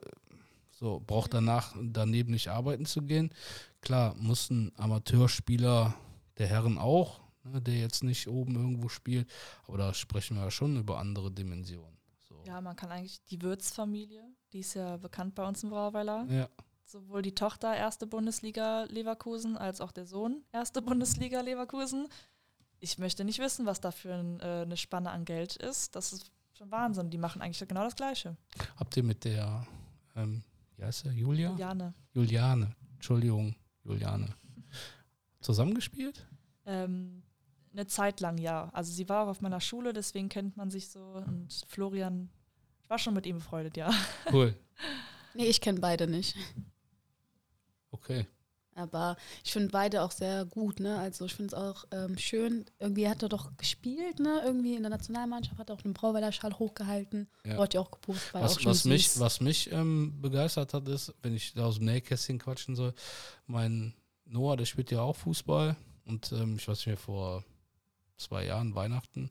so braucht danach daneben nicht arbeiten zu gehen. Klar, muss ein Amateurspieler der Herren auch, ne, der jetzt nicht oben irgendwo spielt, aber da sprechen wir ja schon über andere Dimensionen.
Ja, man kann eigentlich die Würz-Familie, die ist ja bekannt bei uns im Brauweiler.
Ja,
Sowohl die Tochter erste Bundesliga Leverkusen als auch der Sohn erste Bundesliga Leverkusen. Ich möchte nicht wissen, was da für ein, äh, eine Spanne an Geld ist. Das ist schon Wahnsinn. Die machen eigentlich genau das Gleiche.
Habt ihr mit der, ähm, wie heißt sie, Julia?
Juliane.
Juliane, Entschuldigung, Juliane. Zusammengespielt?
Ähm, eine Zeit lang ja. Also sie war auch auf meiner Schule, deswegen kennt man sich so. Und Florian, ich war schon mit ihm befreundet, ja.
Cool.
Nee, ich kenne beide nicht.
Okay.
Aber ich finde beide auch sehr gut, ne? Also ich finde es auch ähm, schön. Irgendwie hat er doch gespielt, ne? Irgendwie in der Nationalmannschaft hat er auch den Brauweiler Schal hochgehalten.
Ja.
Wurde ja auch gepostet,
Was, was mich,
süß.
was mich ähm, begeistert hat, ist, wenn ich da aus dem Nähkästchen quatschen soll, mein Noah, der spielt ja auch Fußball und ähm, ich weiß nicht mehr, vor zwei Jahren Weihnachten,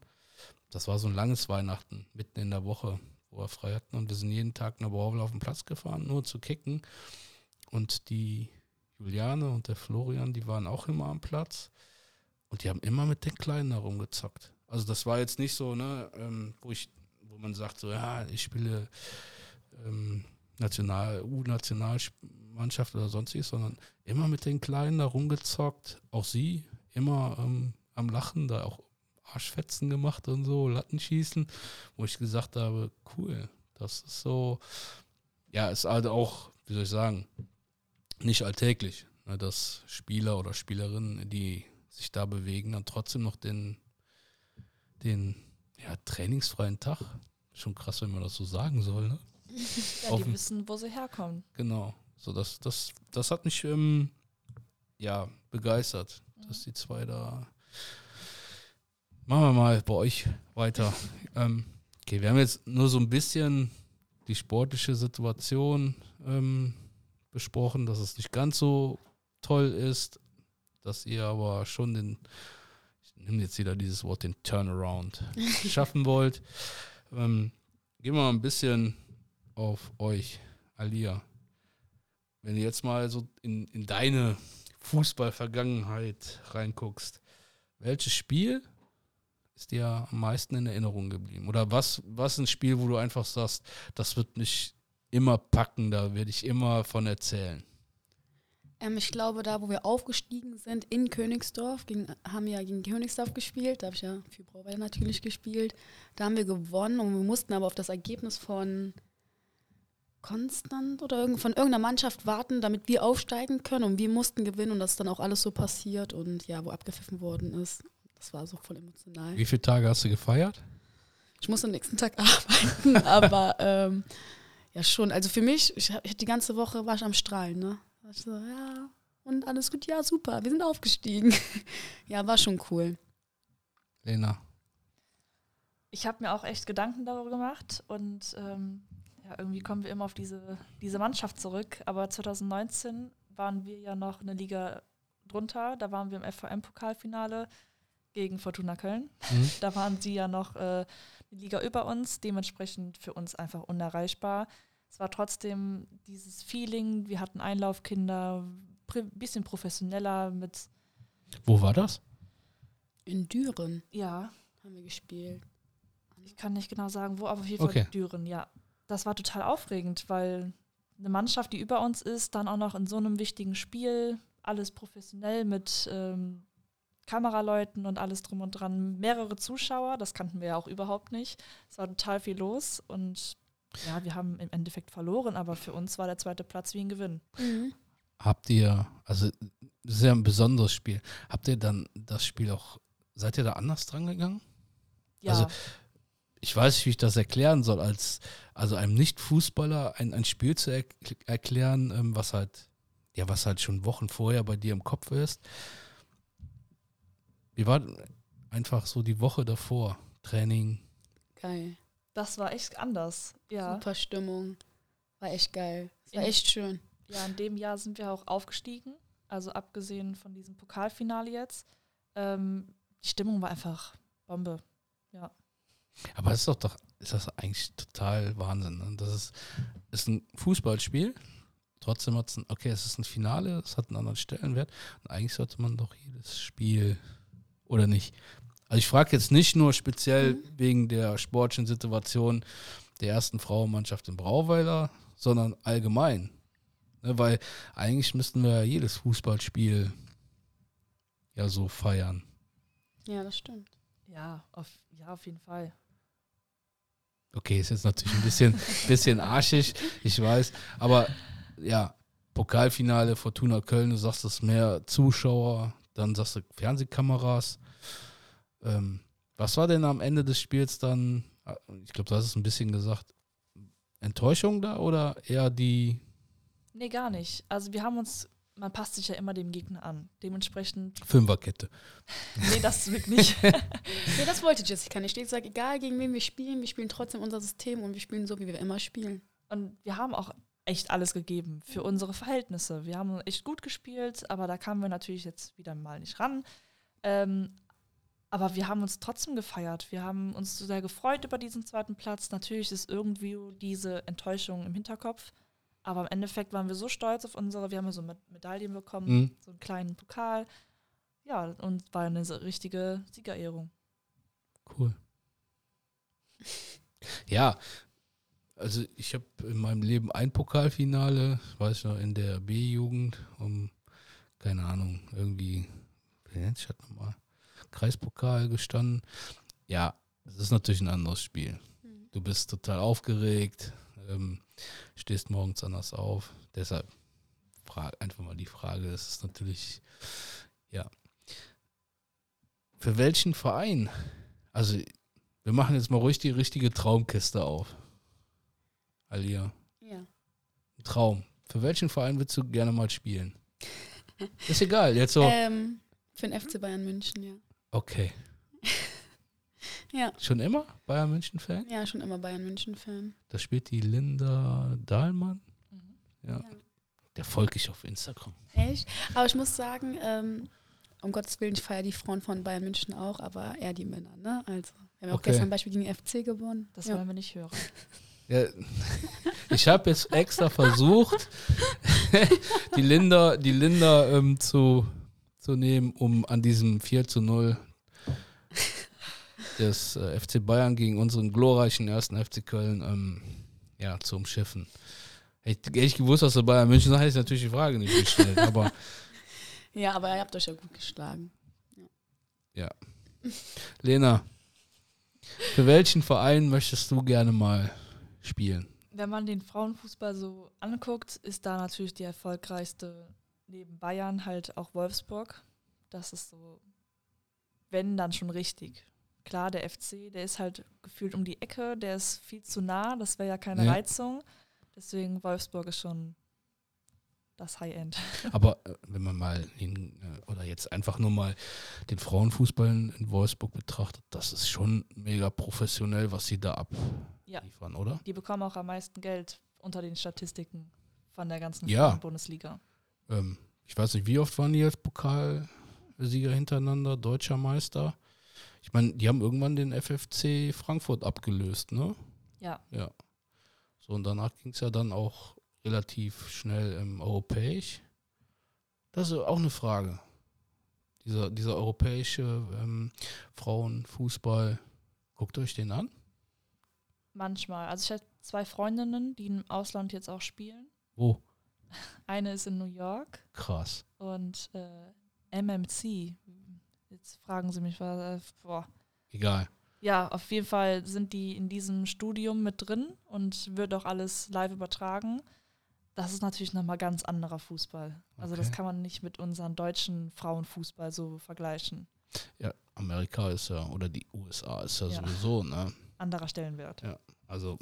das war so ein langes Weihnachten, mitten in der Woche, wo wir frei hatten und wir sind jeden Tag nach Borwell auf den Platz gefahren, nur zu kicken und die Juliane und der Florian, die waren auch immer am Platz und die haben immer mit den Kleinen herumgezockt. Also das war jetzt nicht so, ne, ähm, wo ich, wo man sagt, so, ja, ich spiele ähm, National, U-Nationalmannschaft oder sonstiges, sondern immer mit den Kleinen da rumgezockt. Auch sie immer ähm, am Lachen, da auch Arschfetzen gemacht und so, Lattenschießen, wo ich gesagt habe, cool, das ist so, ja, ist halt auch, wie soll ich sagen, nicht alltäglich. ne, dass Spieler oder Spielerinnen, die sich da bewegen, dann trotzdem noch den, den ja, trainingsfreien Tag. Schon krass, wenn man das so sagen soll. Ne?
Ja, die wissen, wo sie herkommen.
Genau. So, das, das, das hat mich ähm, ja, begeistert, dass die zwei da. Machen wir mal bei euch weiter. ähm, okay, wir haben jetzt nur so ein bisschen die sportliche Situation ähm, besprochen, dass es nicht ganz so toll ist, dass ihr aber schon den, ich nehme jetzt wieder dieses Wort, den Turnaround schaffen wollt. Ähm, gehen wir mal ein bisschen auf euch, Alia. Wenn du jetzt mal so in, in deine Fußballvergangenheit reinguckst, welches Spiel ist dir am meisten in Erinnerung geblieben? Oder was, was ein Spiel, wo du einfach sagst, das wird mich immer packen, da werde ich immer von erzählen?
Ähm, ich glaube, da, wo wir aufgestiegen sind, in Königsdorf, gegen, haben wir ja gegen Königsdorf gespielt. Da habe ich ja für Brauweiler natürlich gespielt. Da haben wir gewonnen und wir mussten aber auf das Ergebnis von Konstant oder irgend, von irgendeiner Mannschaft warten, damit wir aufsteigen können. Und wir mussten gewinnen und das ist dann auch alles so passiert und ja, wo abgepfiffen worden ist. Das war so voll emotional.
Wie viele Tage hast du gefeiert?
Ich muss am nächsten Tag arbeiten, aber ähm, ja schon. Also für mich, ich, ich, die ganze Woche war ich am Strahlen, ne? War ich so, ja, und alles gut, ja, super, wir sind aufgestiegen. ja, war schon cool.
Lena.
Ich habe mir auch echt Gedanken darüber gemacht und ähm, irgendwie kommen wir immer auf diese, diese Mannschaft zurück. Aber 2019 waren wir ja noch eine Liga drunter. Da waren wir im FVM-Pokalfinale gegen Fortuna Köln.
Mhm.
Da waren sie ja noch äh, eine Liga über uns, dementsprechend für uns einfach unerreichbar. Es war trotzdem dieses Feeling, wir hatten Einlaufkinder, ein bisschen professioneller mit,
Wo war das?
In Düren
ja,
haben wir gespielt.
ich kann nicht genau sagen, wo, aber auf jeden Fall
Okay.
Düren, ja. Das war total aufregend, weil eine Mannschaft, die über uns ist, dann auch noch in so einem wichtigen Spiel, alles professionell mit ähm, Kameraleuten und alles drum und dran, mehrere Zuschauer, das kannten wir ja auch überhaupt nicht. Es war total viel los und ja, wir haben im Endeffekt verloren, aber für uns war der zweite Platz wie ein Gewinn.
Mhm.
Habt ihr, also das ist ja ein besonderes Spiel, habt ihr dann das Spiel auch, seid ihr da anders dran gegangen?
Ja,
Also, Ich weiß nicht, wie ich das erklären soll, als also einem Nicht-Fußballer ein, ein Spiel zu er erklären, ähm, was halt, ja, was halt schon Wochen vorher bei dir im Kopf ist. Wie war einfach so die Woche davor? Training.
Geil.
das war echt anders. Ja.
Super Stimmung. War echt geil. Es war
In-
echt schön.
Ja, in dem Jahr sind wir auch aufgestiegen. Also abgesehen von diesem Pokalfinale jetzt. Ähm, die Stimmung war einfach Bombe.
Aber das ist doch, doch ist das eigentlich total Wahnsinn. Ne? Das ist, ist ein Fußballspiel. Trotzdem hat es ein, okay, es ist ein Finale, es hat einen anderen Stellenwert. Und eigentlich sollte man doch jedes Spiel oder nicht. Also ich frage jetzt nicht nur speziell
Mhm.
wegen der sportlichen Situation der ersten Frauenmannschaft in Brauweiler, sondern allgemein. Ne, weil eigentlich müssten wir ja jedes Fußballspiel ja so feiern.
Ja, das stimmt.
Ja, auf, ja, auf jeden Fall.
Okay, ist jetzt natürlich ein bisschen, bisschen arschig, ich weiß. Aber ja, Pokalfinale, Fortuna Köln, du sagst es mehr Zuschauer, dann sagst du Fernsehkameras. Ähm, was war denn am Ende des Spiels dann, ah, ich glaube, du hast es ein bisschen gesagt, Enttäuschung da oder eher die,
Nee, gar nicht. Also wir haben uns, man passt sich ja immer dem Gegner an. Dementsprechend,
Fünferkette?
nee, das wirklich nicht.
Nee, das wollte Jessica nicht. Ich sage, egal gegen wen wir spielen, wir spielen trotzdem unser System und wir spielen so, wie wir immer spielen.
Und wir haben auch echt alles gegeben für unsere Verhältnisse. Wir haben echt gut gespielt, aber da kamen wir natürlich jetzt wieder mal nicht ran. Ähm, aber wir haben uns trotzdem gefeiert. Wir haben uns so sehr gefreut über diesen zweiten Platz. Natürlich ist irgendwie diese Enttäuschung im Hinterkopf. Aber im Endeffekt waren wir so stolz auf unsere, wir haben ja so Med- Medaillen bekommen,
Mhm.
so einen kleinen Pokal. Ja, und war eine so richtige Siegerehrung.
Cool. Ja, also ich habe in meinem Leben ein Pokalfinale, weiß ich noch, in der B-Jugend, um, keine Ahnung, irgendwie, wie nennt sich das nochmal, Kreispokal gestanden. Ja, es ist natürlich ein anderes Spiel. Du bist total aufgeregt, ähm, stehst morgens anders auf. Deshalb frage einfach mal die Frage, das ist natürlich, ja. Für welchen Verein? Also, wir machen jetzt mal ruhig die richtige Traumkiste auf. Alia,
Ja.
Traum. Für welchen Verein würdest du gerne mal spielen? Ist egal, jetzt so.
Ähm, für den FC Bayern München, ja.
Okay.
Ja.
Schon immer Bayern München-Fan?
Ja, schon immer Bayern München-Fan.
Da spielt die Linda Dahlmann.
Mhm.
Ja.
Ja.
Der folge ich auf Instagram.
Echt? Aber ich muss sagen, ähm, um Gottes Willen, ich feiere die Frauen von Bayern München auch, aber eher die Männer, ne? Also, wir haben auch
Okay.
gestern Beispiel gegen den FC gewonnen.
Das
ja.
wollen wir nicht hören.
Ja, ich habe jetzt extra versucht, die Linda, die Linda ähm, zu, zu nehmen, um an diesem 4 zu 0 des äh, FC Bayern gegen unseren glorreichen ersten FC Köln ähm, ja, zu umschiffen. Hätte hätte ich gewusst, dass du Bayern München sagst, hätte ich natürlich die Frage nicht gestellt. Aber
ja, aber ihr habt euch ja gut geschlagen.
Lena, für welchen Verein möchtest du gerne mal spielen?
Wenn man den Frauenfußball so anguckt, ist da natürlich die erfolgreichste neben Bayern halt auch Wolfsburg. Das ist so, wenn dann schon richtig. Klar, der FC, der ist halt gefühlt um die Ecke, der ist viel zu nah, das wäre ja keine
Ja.
Reizung. Deswegen Wolfsburg ist schon das High-End.
Aber äh, wenn man mal hin, äh, oder jetzt einfach nur mal den Frauenfußball in in Wolfsburg betrachtet, das ist schon mega professionell, was sie da
Ja.
abliefern, oder?
Die bekommen auch am meisten Geld unter den Statistiken von der ganzen
Ja.
Bundesliga.
Ähm, ich weiß nicht, wie oft waren die jetzt Pokalsieger hintereinander, deutscher Meister? Ich meine, die haben irgendwann den FFC Frankfurt abgelöst, ne?
Ja.
Ja. So, und danach ging es ja dann auch relativ schnell im Europäisch. Das ist auch eine Frage. Dieser, dieser europäische ähm, Frauenfußball, guckt euch den an?
Manchmal. Also ich habe zwei Freundinnen, die im Ausland jetzt auch spielen.
Wo?
Eine ist in New York
Krass.
und äh, MMC. Jetzt fragen Sie mich, was. Äh, boah.
Egal.
Ja, auf jeden Fall sind die in diesem Studium mit drin und wird auch alles live übertragen. Das ist natürlich nochmal ganz anderer Fußball. Also das
Okay.
kann man nicht mit unserem deutschen Frauenfußball so vergleichen.
Ja, Amerika ist ja, oder die USA ist ja,
Ja.
sowieso, ne?
Anderer Stellenwert.
Also,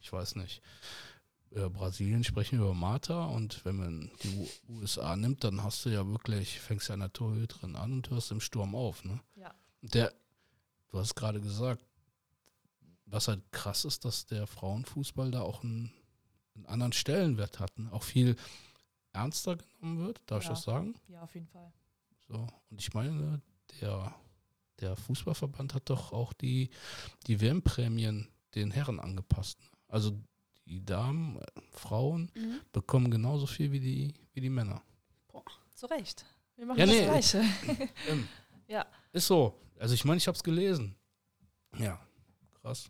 ich weiß nicht. Über Brasilien sprechen wir über Marta und wenn man die U USA nimmt, dann hast du ja wirklich, fängst ja an der Torhüterin an und hörst im Sturm auf, ne?
Ja.
Der, du hast gerade gesagt, was halt krass ist, dass der Frauenfußball da auch einen, einen anderen Stellenwert hat, ne? auch viel ernster genommen wird, darf ich
Ja.
das sagen?
Ja, auf jeden Fall.
So. Und ich meine, der, der Fußballverband hat doch auch die, die WM-Prämien den Herren angepasst. ne? Also die Damen, äh, Frauen
Mhm.
bekommen genauso viel wie die, wie die Männer.
Zu Recht. Wir machen
Ja,
das
nee.
Gleiche.
Ähm,
Ja.
Ist so. Also ich meine, ich habe es gelesen. Ja, krass.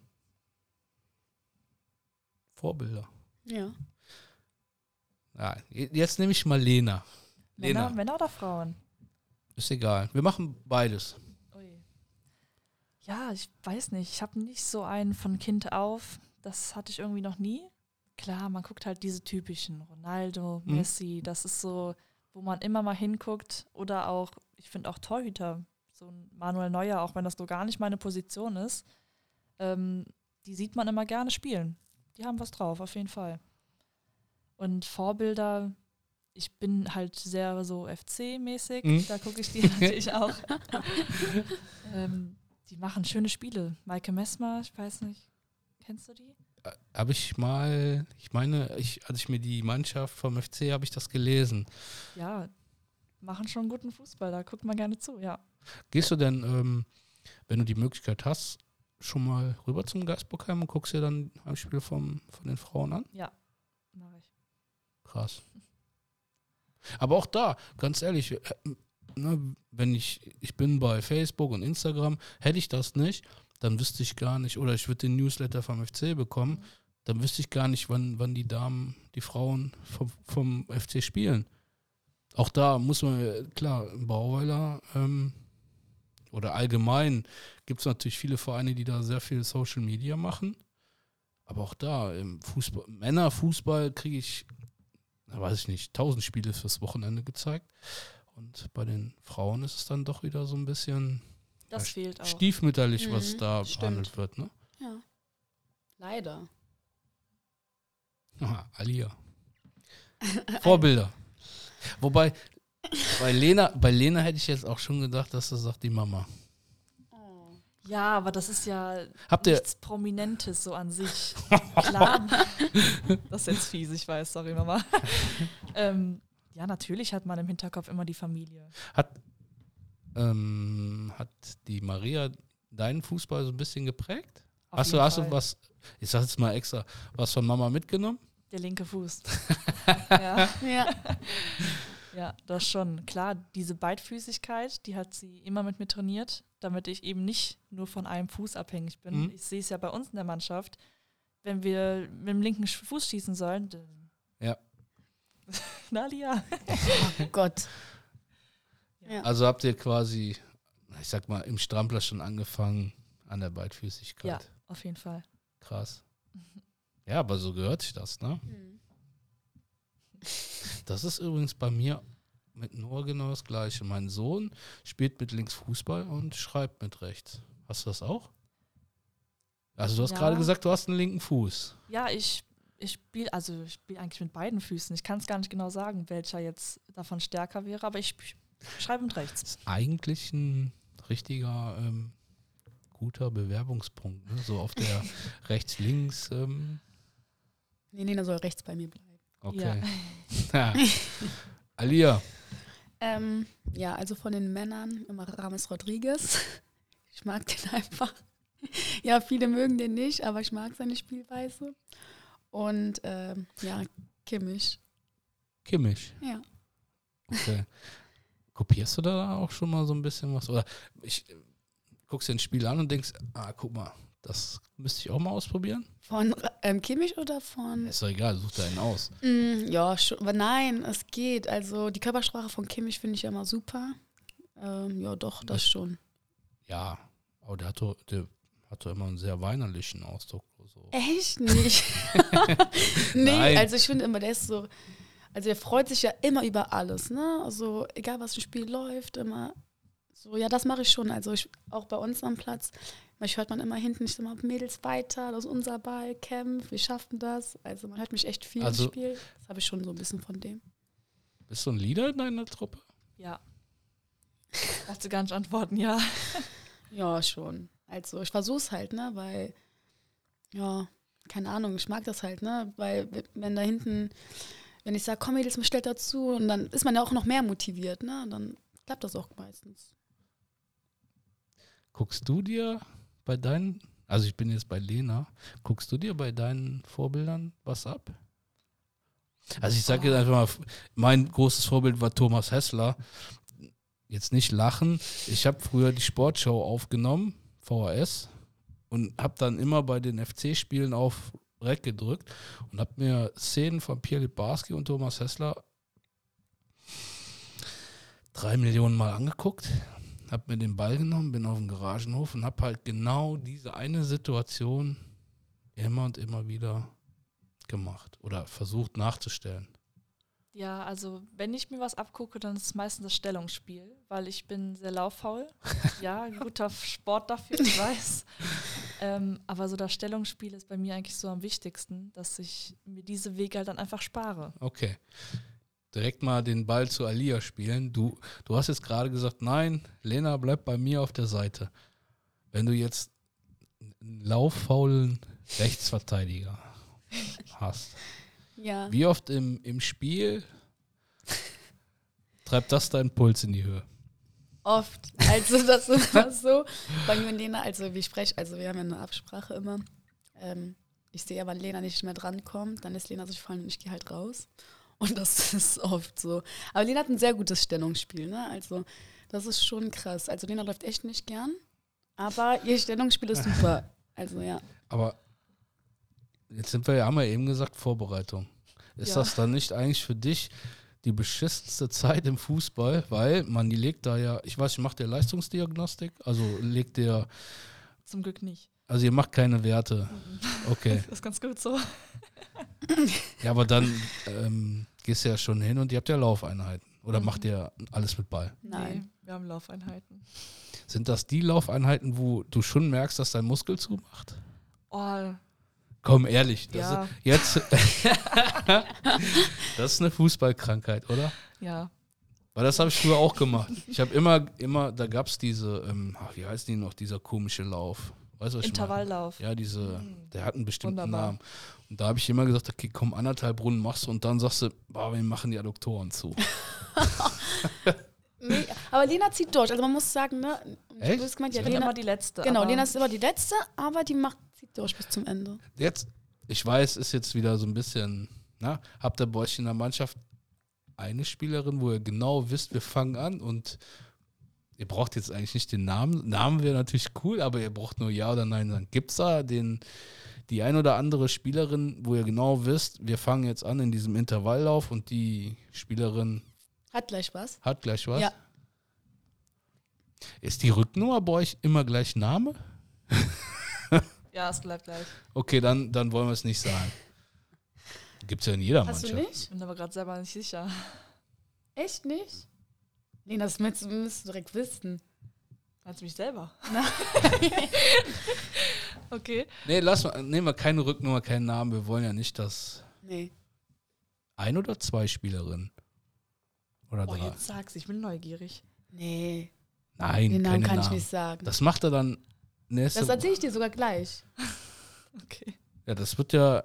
Vorbilder.
Ja.
Ja, je- jetzt nehme ich mal Lena. Lena,
Männer, Männer oder Frauen?
ist egal. Wir machen beides.
Ui. Ja, ich weiß nicht. Ich habe nicht so einen von Kind auf. Das hatte ich irgendwie noch nie. Klar, man guckt halt diese typischen Ronaldo,
Mhm.
Messi. Das ist so, wo man immer mal hinguckt. Oder auch, ich finde auch Torhüter, so ein Manuel Neuer, auch wenn das so gar nicht meine Position ist. Ähm, die sieht man immer gerne spielen. Die haben was drauf, auf jeden Fall. Und Vorbilder, ich bin halt sehr so FC-mäßig.
Mhm.
Da gucke ich die natürlich auch. ähm, die machen schöne Spiele. Maike Messmer, ich weiß nicht. Kennst du die?
Habe ich mal, ich meine, ich, als ich mir die Mannschaft vom FC habe ich das gelesen.
Ja, machen schon guten Fußball. Da guckt man gerne zu, ja.
Gehst du denn, ähm, wenn du die Möglichkeit hast, schon mal rüber zum Geisburgheim und guckst dir dann ein Spiel vom, von den Frauen an?
Mache ich.
Krass. Aber auch da, ganz ehrlich, äh, ne, wenn ich, ich bin bei Facebook und Instagram, hätte ich das nicht, dann wüsste ich gar nicht, oder ich würde den Newsletter vom FC bekommen, dann wüsste ich gar nicht, wann, wann die Damen, die Frauen vom, vom FC spielen. Auch da muss man, äh, klar, im Bauweiler ähm, oder allgemein gibt es natürlich viele Vereine, die da sehr viel Social Media machen. Aber auch da, im Fußball, Männerfußball kriege ich da weiß ich nicht, 1000 Spiele fürs Wochenende gezeigt. Und bei den Frauen ist es dann doch wieder so ein bisschen
Das
Ja,
fehlt auch.
stiefmütterlich, was
Mhm,
da
stimmt.
behandelt wird. Ne?
Ja. Leider.
Aha, Alia. Vorbilder. Wobei, bei Lena, bei Lena hätte ich jetzt auch schon gedacht, dass du sagt, die Mama.
Oh.
Ja, aber das ist ja
Habt ihr,
nichts Prominentes so an sich. Klar. das ist jetzt fies, ich weiß, sorry, Mama. ähm, ja, natürlich hat man im Hinterkopf immer die Familie.
hat, ähm, hat die Maria deinen Fußball so ein bisschen geprägt?
Auf
Hast du, hast du was, ich sag jetzt mal extra, was von Mama mitgenommen?
Der linke Fuß. ja,
Ja.
ja, das schon. Klar, diese Beidfüßigkeit, die hat sie immer mit mir trainiert, damit ich eben nicht nur von einem Fuß abhängig bin.
Mhm.
Ich sehe es ja bei uns in der Mannschaft. Wenn wir mit dem linken Fuß schießen sollen, dann
Ja.
Na, Lia.
Oh Gott. Ja.
Also habt ihr quasi, ich sag mal, im Strampler schon angefangen an der Beidfüßigkeit.
Ja, auf jeden Fall.
Krass. Ja, aber so gehört sich das, ne?
Mhm.
Das ist übrigens bei mir mit Noah genau das Gleiche. Mein Sohn spielt mit links Fußball und schreibt mit rechts. Hast du das auch? Also du hast
Ja.
gerade gesagt, du hast einen linken Fuß.
Ja, ich, ich spiele, also ich spiele eigentlich mit beiden Füßen. Ich kann es gar nicht genau sagen, welcher jetzt davon stärker wäre, aber ich schreibe mit rechts.
Das ist eigentlich ein richtiger ähm, guter Bewerbungspunkt. Ne? So auf der rechts-links. Ähm,
Nee, Nena soll rechts bei mir bleiben.
okay. Ja. Alia,
Ähm, ja, also von den Männern immer Rames Rodriguez. Ich mag den einfach. Ja, viele mögen den nicht, aber ich mag seine Spielweise. Und ähm, ja, Kimmich.
Kimmich.
Ja.
Okay. Kopierst du da auch schon mal so ein bisschen was? Oder ich äh, guckst dir ein Spiel an und denkst, ah, guck mal, das müsste ich auch mal ausprobieren.
Von ähm, Kimmich oder von.
Ist doch egal, such da einen aus.
Mm, ja, schon, aber nein, es geht. Also die Körpersprache von Kimmich finde ich ja immer super. Ähm, ja, doch, das
Das-
schon.
Ja, aber der hat doch, der hat doch immer einen sehr weinerlichen Ausdruck. So.
Echt nicht. nee,
Nein.
also ich finde immer, der ist so, also er freut sich ja immer über alles, ne? Also egal was im Spiel läuft, immer so, ja, das mache ich schon. Also ich, auch bei uns am Platz, mich hört man immer hinten, ich sag mal, Mädels weiter, das ist unser Ball, Kämpf, wir schaffen das. Also man hört mich echt viel
Also-
im Spiel. Das habe ich schon so ein bisschen von dem.
Bist du ein Leader in deiner Truppe?
Ja. Darfst du gar nicht antworten, ja.
Ja, schon. Also ich versuch's halt, ne, weil, ja, keine Ahnung, ich mag das halt, ne, weil wenn da hinten, wenn ich sage, komm Mädels, mir stellt dazu, und dann ist man ja auch noch mehr motiviert, ne, dann klappt das auch meistens.
Guckst du dir bei deinen, also ich bin jetzt bei Lena, guckst du dir bei deinen Vorbildern was ab? Also ich sage jetzt einfach mal, mein großes Vorbild war Thomas Hessler. Jetzt nicht lachen. Ich habe früher die Sportshow aufgenommen, VHS, und habe dann immer bei den FC-Spielen auf Rec gedrückt und habe mir Szenen von Pierre Libarski und Thomas Hessler drei Millionen Mal angeguckt hab mir den Ball genommen, bin auf den Garagenhof und hab halt genau diese eine Situation immer und immer wieder gemacht oder versucht nachzustellen.
Ja, also wenn ich mir was abgucke, dann ist es meistens das Stellungsspiel, weil ich bin sehr lauffaul. ja, guter Sport dafür, ich weiß. Ähm, aber so das Stellungsspiel ist bei mir eigentlich so am wichtigsten, dass ich mir diese Wege halt dann einfach spare.
Okay. Direkt mal den Ball zu Alia spielen. Du, du hast jetzt gerade gesagt, nein, Lena bleibt bei mir auf der Seite. Wenn du jetzt einen lauffaulen Rechtsverteidiger hast,
Ja.
wie oft im, im Spiel treibt das deinen Puls in die Höhe?
Oft. Also das ist immer so. Bei mir und Lena, also wir sprechen, also wir haben ja eine Absprache immer. Ähm, ich sehe ja, wann Lena nicht mehr drankommt, dann lässt Lena sich fallen und ich gehe halt raus. Und das ist oft so. Aber Lena hat ein sehr gutes Stellungsspiel, ne? Also das ist schon krass. Also Lena läuft echt nicht gern, aber ihr Stellungsspiel ist super. Also ja.
Aber jetzt sind wir ja, haben wir eben gesagt, Vorbereitung. Ist
Ja.
das dann nicht eigentlich für dich die beschissenste Zeit im Fußball? Weil man die legt da ja, ich weiß, ich macht der Leistungsdiagnostik, also legt der,
Zum Glück nicht.
also ihr macht keine Werte. Okay.
Das ist ganz gut so.
Ja, aber dann ähm, gehst du ja schon hin und ihr habt ja Laufeinheiten. Oder
Mhm.
macht ihr alles mit Ball?
Nein.
Nee, wir haben Laufeinheiten.
Sind das die Laufeinheiten, wo du schon merkst, dass dein Muskel zumacht?
Oh,
Komm, ehrlich. Das
ja,
ist, jetzt. das ist eine Fußballkrankheit, oder?
ja.
Weil das habe ich früher auch gemacht. Ich habe immer, immer, da gab es diese, ähm, ach, wie heißt die noch, dieser komische Lauf. Weißt du, was?
Intervalllauf.
Ja, diese,
Mhm.
der hat einen bestimmten
Wunderbar.
Namen. Und da habe ich immer gesagt, okay, komm, anderthalb Runden machst du und dann sagst du, boah, wir machen die Adduktoren zu.
Nee, aber Lena zieht durch. Also man muss sagen, ne?
Echt?
Du hast gemeint, ja, Lena,
immer die Letzte.
genau, Lena ist immer die letzte, aber die macht durch bis zum Ende.
Jetzt, ich weiß, ist jetzt wieder so ein bisschen, na, habt ihr bei euch in der Mannschaft eine Spielerin, wo ihr genau wisst, wir fangen an und ihr braucht jetzt eigentlich nicht den Namen. Namen wäre natürlich cool, aber ihr braucht nur Ja oder Nein sagen. Gibt es da den, die ein oder andere Spielerin, wo ihr genau wisst, wir fangen jetzt an in diesem Intervalllauf und die Spielerin
Hat gleich was.
hat gleich was?
Ja.
Ist die Rücknummer bei euch immer gleich Name?
Ja, es bleibt gleich.
Okay, dann, dann wollen wir es nicht sagen. Gibt es ja in jeder
Hast du
Mannschaft.
nicht?
Ich bin aber gerade selber nicht sicher.
Echt nicht? Lena, das müsst, müsst du direkt wissen.
Als mich selber. okay.
Nee, lass mal, nehmen wir keine Rücknummer, keinen Namen. Wir wollen ja nicht, dass
Nee.
ein oder zwei Spielerinnen oder
Oh,
drei.
jetzt sag's, ich bin neugierig.
Nee.
Nein,
Den
keine
Namen kann
Namen.
ich nicht sagen.
Das macht er dann nächste
Das erzähle ich dir sogar gleich.
Okay.
Ja, das wird ja,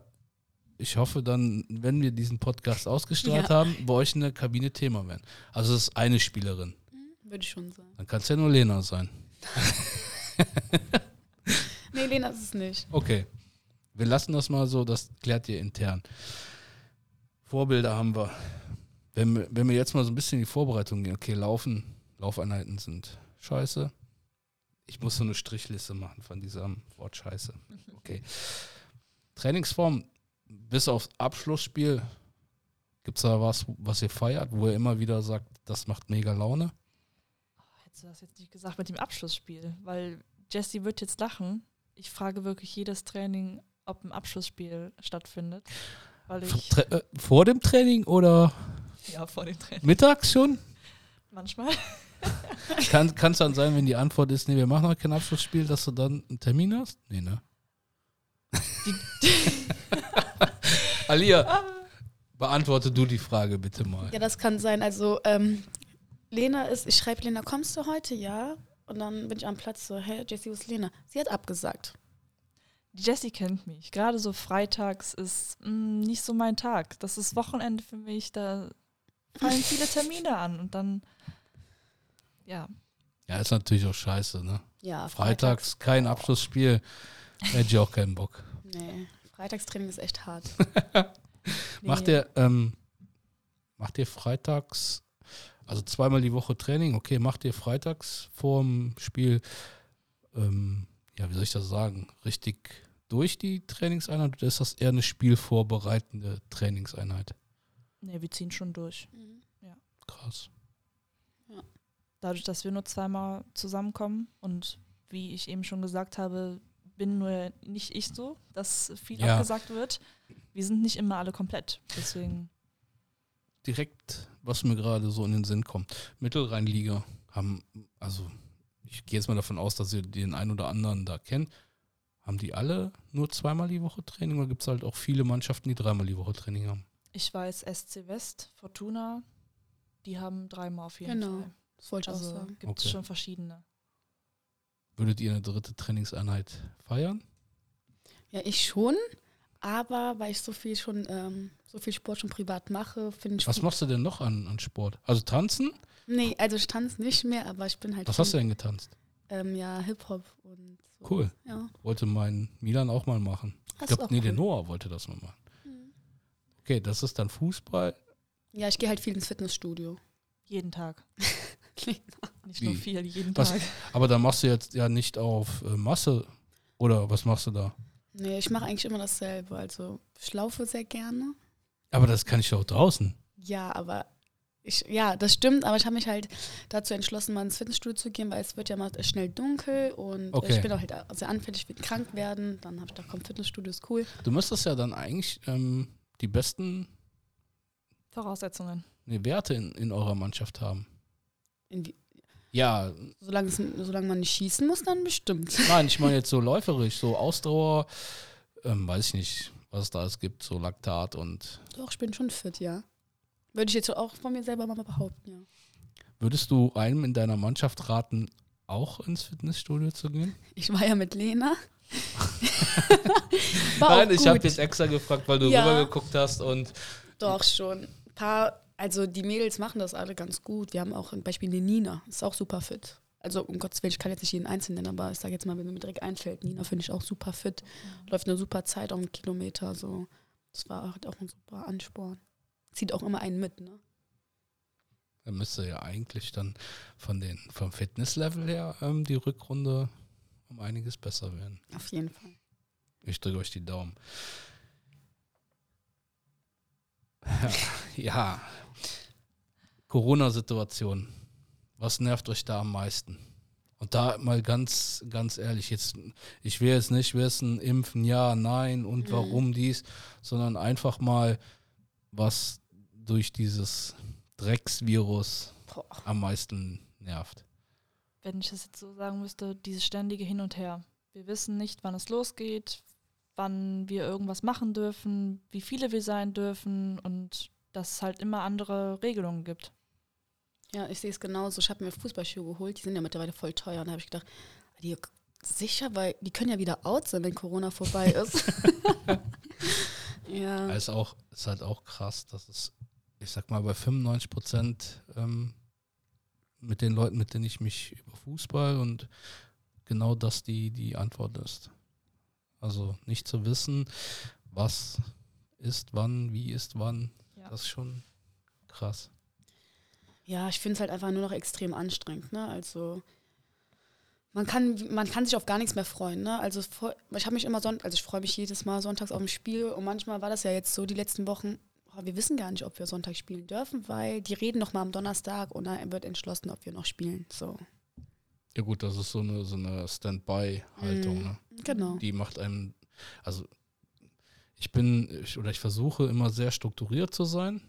ich hoffe dann, wenn wir diesen Podcast ausgestrahlt
Ja.
haben, bei euch in der Kabine Thema werden. Also es ist eine Spielerin.
Würde ich schon sagen.
Dann kann es ja nur Lena sein.
Nee, Lena ist es nicht.
Okay. Wir lassen das mal so, das klärt ihr intern. Vorbilder haben wir. Wenn wir, wenn wir jetzt mal so ein bisschen in die Vorbereitung gehen, okay, Laufen, Laufeinheiten sind scheiße. Ich muss so eine Strichliste machen von diesem Wort scheiße. Okay. Trainingsform, bis aufs Abschlussspiel, gibt es da was, was ihr feiert, wo ihr immer wieder sagt, das macht mega Laune?
Hättest du das jetzt nicht gesagt mit dem Abschlussspiel? Weil Jesse wird jetzt lachen. Ich frage wirklich jedes Training, ob ein Abschlussspiel stattfindet. Weil ich.
Tra äh, vor dem Training oder
Ja, vor dem Training.
mittags schon?
Manchmal.
Kann es dann sein, wenn die Antwort ist, nee, wir machen heute kein Abschlussspiel, dass du dann einen Termin hast? Nee, ne? Alia, beantworte du die Frage bitte mal.
Ja, das kann sein. Also, ähm, Lena ist, ich schreibe Lena, kommst du heute? Ja. Und dann bin ich am Platz so, hey, Jessie, wo ist Lena? Sie hat abgesagt.
Die Jessie kennt mich. Gerade so freitags ist mh, nicht so mein Tag. Das ist Wochenende für mich. Da fallen viele Termine an. Und dann, ja,
Ja, ist natürlich auch scheiße, ne?
Ja,
Freitags kein Abschlussspiel, hätte ich auch keinen Bock.
Nee, Freitagstraining ist echt hart.
Macht
nee.
ihr, ähm, macht ihr freitags, also zweimal die Woche Training, okay, macht ihr freitags vorm Spiel, ähm, ja, wie soll ich das sagen, richtig durch die Trainingseinheit oder ist das eher eine spielvorbereitende Trainingseinheit?
Nee, wir ziehen schon durch.
Krass.
Dadurch, dass wir nur zweimal zusammenkommen und wie ich eben schon gesagt habe, bin nur nicht ich so, dass viel
Ja.
abgesagt wird. Wir sind nicht immer alle komplett. Deswegen,
Direkt, was mir gerade so in den Sinn kommt. Mittelrheinliga haben, also ich gehe jetzt mal davon aus, dass ihr den einen oder anderen da kennt. Haben die alle nur zweimal die Woche Training oder gibt es halt auch viele Mannschaften, die dreimal die Woche Training haben?
ich weiß, SC West, Fortuna, die haben dreimal auf jeden
Genau.
Fall.
Das wollte ich auch
Also
sagen.
gibt es
Okay.
schon verschiedene.
Würdet ihr eine dritte Trainingseinheit feiern?
Ja, ich schon. Aber weil ich so viel schon, ähm, so viel Sport schon privat mache, finde ich.
Was machst du denn noch an, an Sport? Also tanzen?
Nee, also ich tanze nicht mehr, aber ich bin halt.
Was
schon,
hast du denn getanzt?
Ähm, ja, Hip-Hop und so.
Cool.
Ja.
Wollte mein Milan auch mal machen. Ich
Das ist
glaube,
auch
nee, der
cool.
Noah wollte das mal machen.
Mhm.
Okay, das ist dann Fußball.
Ja, ich gehe halt viel ins Fitnessstudio.
Jeden Tag. Nicht
Wie?
nur viel, jeden
Was-
Tag.
Aber da machst du jetzt ja nicht auf äh, Masse. Oder was machst du da?
Nee, ich mache eigentlich immer dasselbe. Also ich laufe sehr gerne.
Aber das kann ich doch draußen.
Ja, aber ich, ja, das stimmt, aber ich habe mich halt dazu entschlossen, mal ins Fitnessstudio zu gehen, weil es wird ja mal schnell dunkel und
Okay.
ich bin auch halt sehr anfällig für krank werden. Dann habe ich gedacht, komm, Fitnessstudio ist cool.
Du müsstest ja dann eigentlich ähm, die besten
Voraussetzungen.
Nee, Werte in, in eurer Mannschaft haben.
Inwie-
Ja,
Solange, es, solange man nicht schießen muss, dann bestimmt.
nein, ich meine jetzt so läuferisch, so Ausdauer, ähm, weiß ich nicht, was es da alles gibt, so Laktat und
Doch, ich bin schon fit, ja. Würde ich jetzt auch von mir selber mal behaupten, ja.
würdest du einem in deiner Mannschaft raten, auch ins Fitnessstudio zu gehen?
Ich war ja mit Lena.
Nein, ich habe jetzt extra gefragt, weil du
Ja.
rübergeguckt hast und
Doch schon. Ein paar, also die Mädels machen das alle ganz gut. Wir haben auch zum Beispiel eine Nina, ist auch super fit. Also um Gottes Willen, ich kann jetzt nicht jeden Einzelnen nennen, aber ich sage jetzt mal, wenn mir direkt einfällt, Nina finde ich auch super fit. Läuft eine super Zeit auf einen Kilometer. So. Das war halt auch ein super Ansporn. Zieht auch immer einen mit, ne?
dann müsste ja eigentlich dann von den, vom Fitnesslevel her ähm, die Rückrunde um einiges besser werden.
Auf jeden Fall.
Ich drücke euch die Daumen. Ja, Corona-Situation. Was nervt euch da am meisten? Und da mal ganz, ganz ehrlich, jetzt, ich will jetzt nicht wissen, impfen, ja, nein und
Mhm.
warum dies, sondern einfach mal, was durch dieses Drecksvirus
Boah.
am meisten nervt.
Wenn ich es jetzt so sagen müsste, dieses ständige Hin und Her. Wir wissen nicht, wann es losgeht, wann wir irgendwas machen dürfen, wie viele wir sein dürfen und dass es halt immer andere Regelungen gibt.
Ja, ich sehe es genauso. Ich habe mir Fußballschuhe geholt, die sind ja mittlerweile voll teuer. Und da habe ich gedacht, die sicher, weil die können ja wieder out sein, wenn Corona vorbei ist. ja.
Es ist, auch, ist halt auch krass, dass es, ich sag mal, bei 95 Prozent ähm, mit den Leuten, mit denen ich mich über Fußball und genau das die, die Antwort ist. Also nicht zu wissen, was ist wann, wie ist wann,
Ja.
das ist schon krass.
Ja, ich finde es halt einfach nur noch extrem anstrengend, ne? Also man kann, man kann sich auf gar nichts mehr freuen, ne? Also ich habe mich immer son also ich freue mich jedes Mal sonntags auf ein Spiel und manchmal war das ja jetzt so die letzten Wochen, oh, wir wissen gar nicht, ob wir Sonntag spielen dürfen, weil die reden noch mal am Donnerstag und dann wird entschlossen, ob wir noch spielen. So.
Ja gut, das ist so eine, so eine Standby-Haltung.
Mhm.
Ne?
Genau.
Die macht einem, also ich bin, ich, oder ich versuche immer sehr strukturiert zu sein.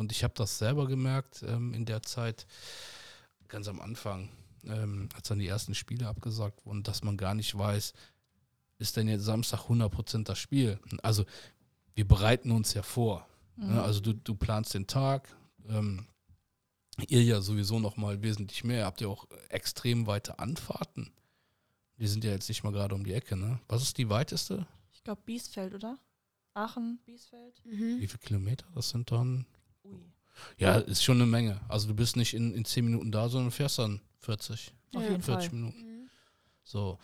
Und ich habe das selber gemerkt ähm, in der Zeit, ganz am Anfang, ähm, als dann die ersten Spiele abgesagt wurden, dass man gar nicht weiß, ist denn jetzt Samstag 100% das Spiel? Also wir bereiten uns ja vor.
Mhm.
Ne? Also du, du planst den Tag. Ähm, ihr ja sowieso noch mal wesentlich mehr. Habt ihr auch extrem weite Anfahrten? Die sind ja jetzt nicht mal gerade um die Ecke, ne? Was ist die weiteste?
Ich glaube Biesfeld, oder? Aachen, Biesfeld.
Mhm.
Wie viele Kilometer? Das sind dann.
Ui.
Ja, ist schon eine Menge. Also du bist nicht in, in 10 Minuten da, sondern fährst dann 40,
Auf jeden
40
Fall.
Minuten.
Mhm.
So.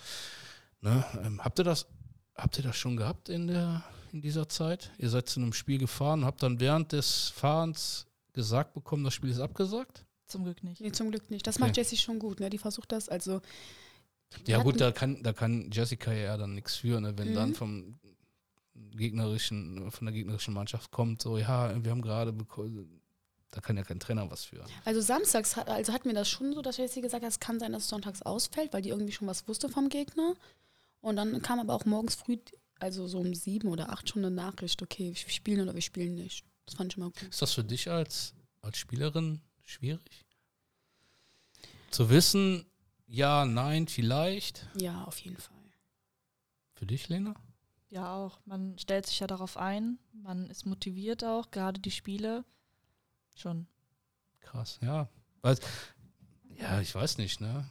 Ne? Ähm, habt ihr das, habt ihr das schon gehabt in der in dieser Zeit? Ihr seid zu einem Spiel gefahren, habt dann während des Fahrens gesagt bekommen, das Spiel ist abgesagt?
Zum Glück nicht.
Nee, zum Glück nicht. Das
Okay.
macht Jessie schon gut, ne? Die versucht das, also
Ja gut, da kann, da kann Jessica ja dann nichts für, ne? wenn
Mhm.
dann vom gegnerischen, von der gegnerischen Mannschaft kommt, so, ja, wir haben gerade bekommen, da kann ja kein Trainer was für.
Also samstags hat, also hat mir das schon so, dass Jessie gesagt hat, es kann sein, dass es sonntags ausfällt, weil die irgendwie schon was wusste vom Gegner. Und dann kam aber auch morgens früh, also so um sieben oder acht schon eine Nachricht, okay, wir spielen oder wir spielen nicht. Das fand ich immer gut.
Ist das für dich als, als Spielerin schwierig? Zu wissen, ja, nein, vielleicht.
Ja, auf jeden Fall.
Für dich, Lena?
Ja, auch. Man stellt sich ja darauf ein. Man ist motiviert auch, gerade die Spiele. Schon.
Krass, ja. Weil, ja, ich weiß nicht, ne?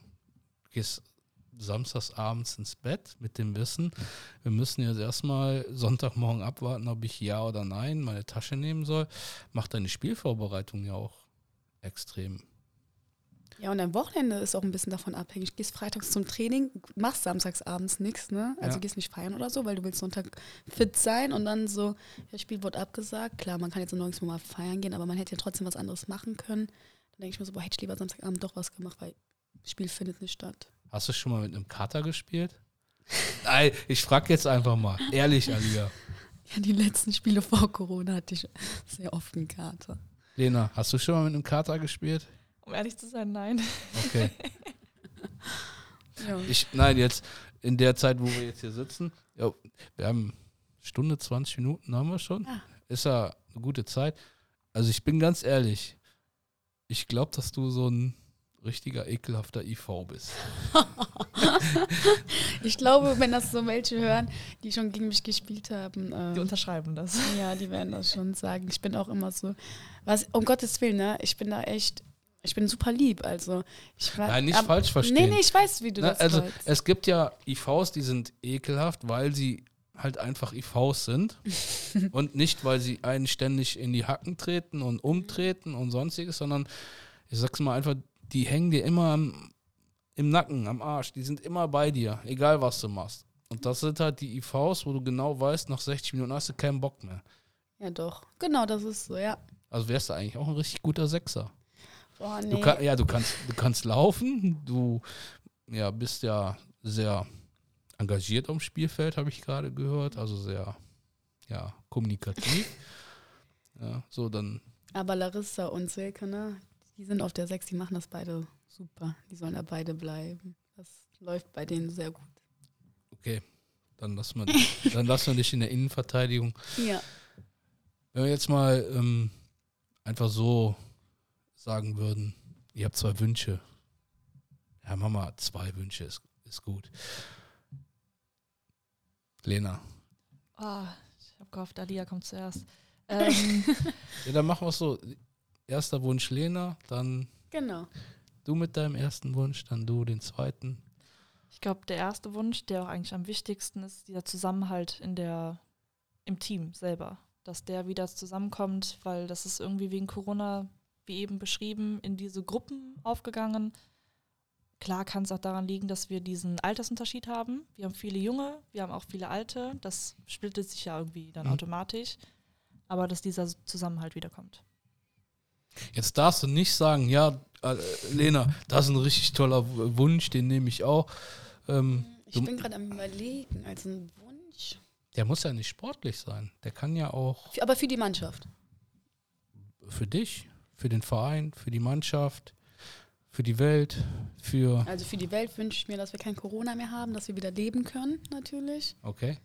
Du gehst samstags abends ins Bett mit dem Wissen, wir müssen jetzt erstmal Sonntagmorgen abwarten, ob ich ja oder nein meine Tasche nehmen soll. Macht deine Spielvorbereitung ja auch extrem.
Ja, und dein Wochenende ist auch ein bisschen davon abhängig. Gehst freitags zum Training, machst samstags abends nichts, ne? Also
Ja.
gehst nicht feiern oder so, weil du willst Sonntag fit sein und dann so, das Spiel wurde abgesagt. Klar, man kann jetzt nirgendwo mal feiern gehen, aber man hätte ja trotzdem was anderes machen können. Dann denke ich mir so, boah, hätte ich lieber Samstagabend doch was gemacht, weil das Spiel findet nicht statt.
Hast du schon mal mit einem Kater gespielt? Nein, ich frage jetzt einfach mal. Ehrlich, Alia.
Ja, die letzten Spiele vor Corona hatte ich sehr oft eine Karte.
Lena, hast du schon mal mit einem Kater gespielt?
Um ehrlich zu sein, nein.
Okay.
Ja.
Ich, nein, jetzt in der Zeit, wo wir jetzt hier sitzen, ja, wir haben Stunde, 20 Minuten haben wir schon.
Ah.
Ist ja eine gute Zeit. also ich bin ganz ehrlich, ich glaube, dass du so ein richtiger ekelhafter IV bist.
ich glaube, wenn das so welche hören, die schon gegen mich gespielt haben.
Ähm, die unterschreiben das.
Ja, die werden das schon sagen. Ich bin auch immer so. Was, um Gottes Willen, ne? Ich bin da echt. Ich bin super lieb, also ich
war, Nein, nicht ab, falsch verstehen. Nee,
nee, ich weiß, wie du Na, das
Also
meinst.
es gibt ja IVs, die sind ekelhaft, weil sie halt einfach IVs sind und nicht, weil sie einen ständig in die Hacken treten und umtreten und sonstiges, sondern ich sag's mal einfach, die hängen dir immer am, im Nacken, am Arsch. Die sind immer bei dir, egal was du machst. Und das sind halt die IVs, wo du genau weißt, nach 60 Minuten hast du keinen Bock mehr.
Ja, doch. Genau, das ist so, ja.
Also wärst du eigentlich auch ein richtig guter Sechser.
Boah, nee.
Du kann, ja, du kannst, du kannst laufen, du ja, bist ja sehr engagiert am Spielfeld, habe ich gerade gehört. Also sehr ja, kommunikativ. ja, so dann.
Aber Larissa und Silke, ne? Die sind auf der 6, die machen das beide super. Die sollen da beide bleiben. Das läuft bei denen sehr gut.
Okay, dann lassen wir, dann lassen wir dich in der Innenverteidigung.
Ja.
Wenn wir jetzt mal ähm, einfach so sagen würden, ihr habt zwei Wünsche. Ja, Mama, zwei Wünsche ist, ist gut. Lena.
Oh, ich habe gehofft, Alia kommt zuerst. Ähm.
ja, dann machen wir es so erster Wunsch Lena, dann
genau.
du mit deinem ersten Wunsch, dann du den zweiten.
Ich glaube, der erste Wunsch, der auch eigentlich am wichtigsten ist, dieser Zusammenhalt in der, im Team selber. Dass der wieder zusammenkommt, weil das ist irgendwie wegen Corona, wie eben beschrieben, in diese Gruppen aufgegangen. Klar kann es auch daran liegen, dass wir diesen Altersunterschied haben. Wir haben viele Junge, wir haben auch viele Alte. Das splittet sich ja irgendwie dann mhm. automatisch. Aber dass dieser Zusammenhalt wiederkommt.
Jetzt darfst du nicht sagen, ja, äh, Lena, das ist ein richtig toller Wunsch, den nehme ich auch. Ähm,
ich bin gerade am überlegen, als ein Wunsch.
Der muss ja nicht sportlich sein. Der kann ja auch.
Aber für die Mannschaft.
Für dich, für den Verein, für die Mannschaft, für die Welt, für.
Also für die Welt wünsche ich mir, dass wir kein Corona mehr haben, dass wir wieder leben können, natürlich.
Okay.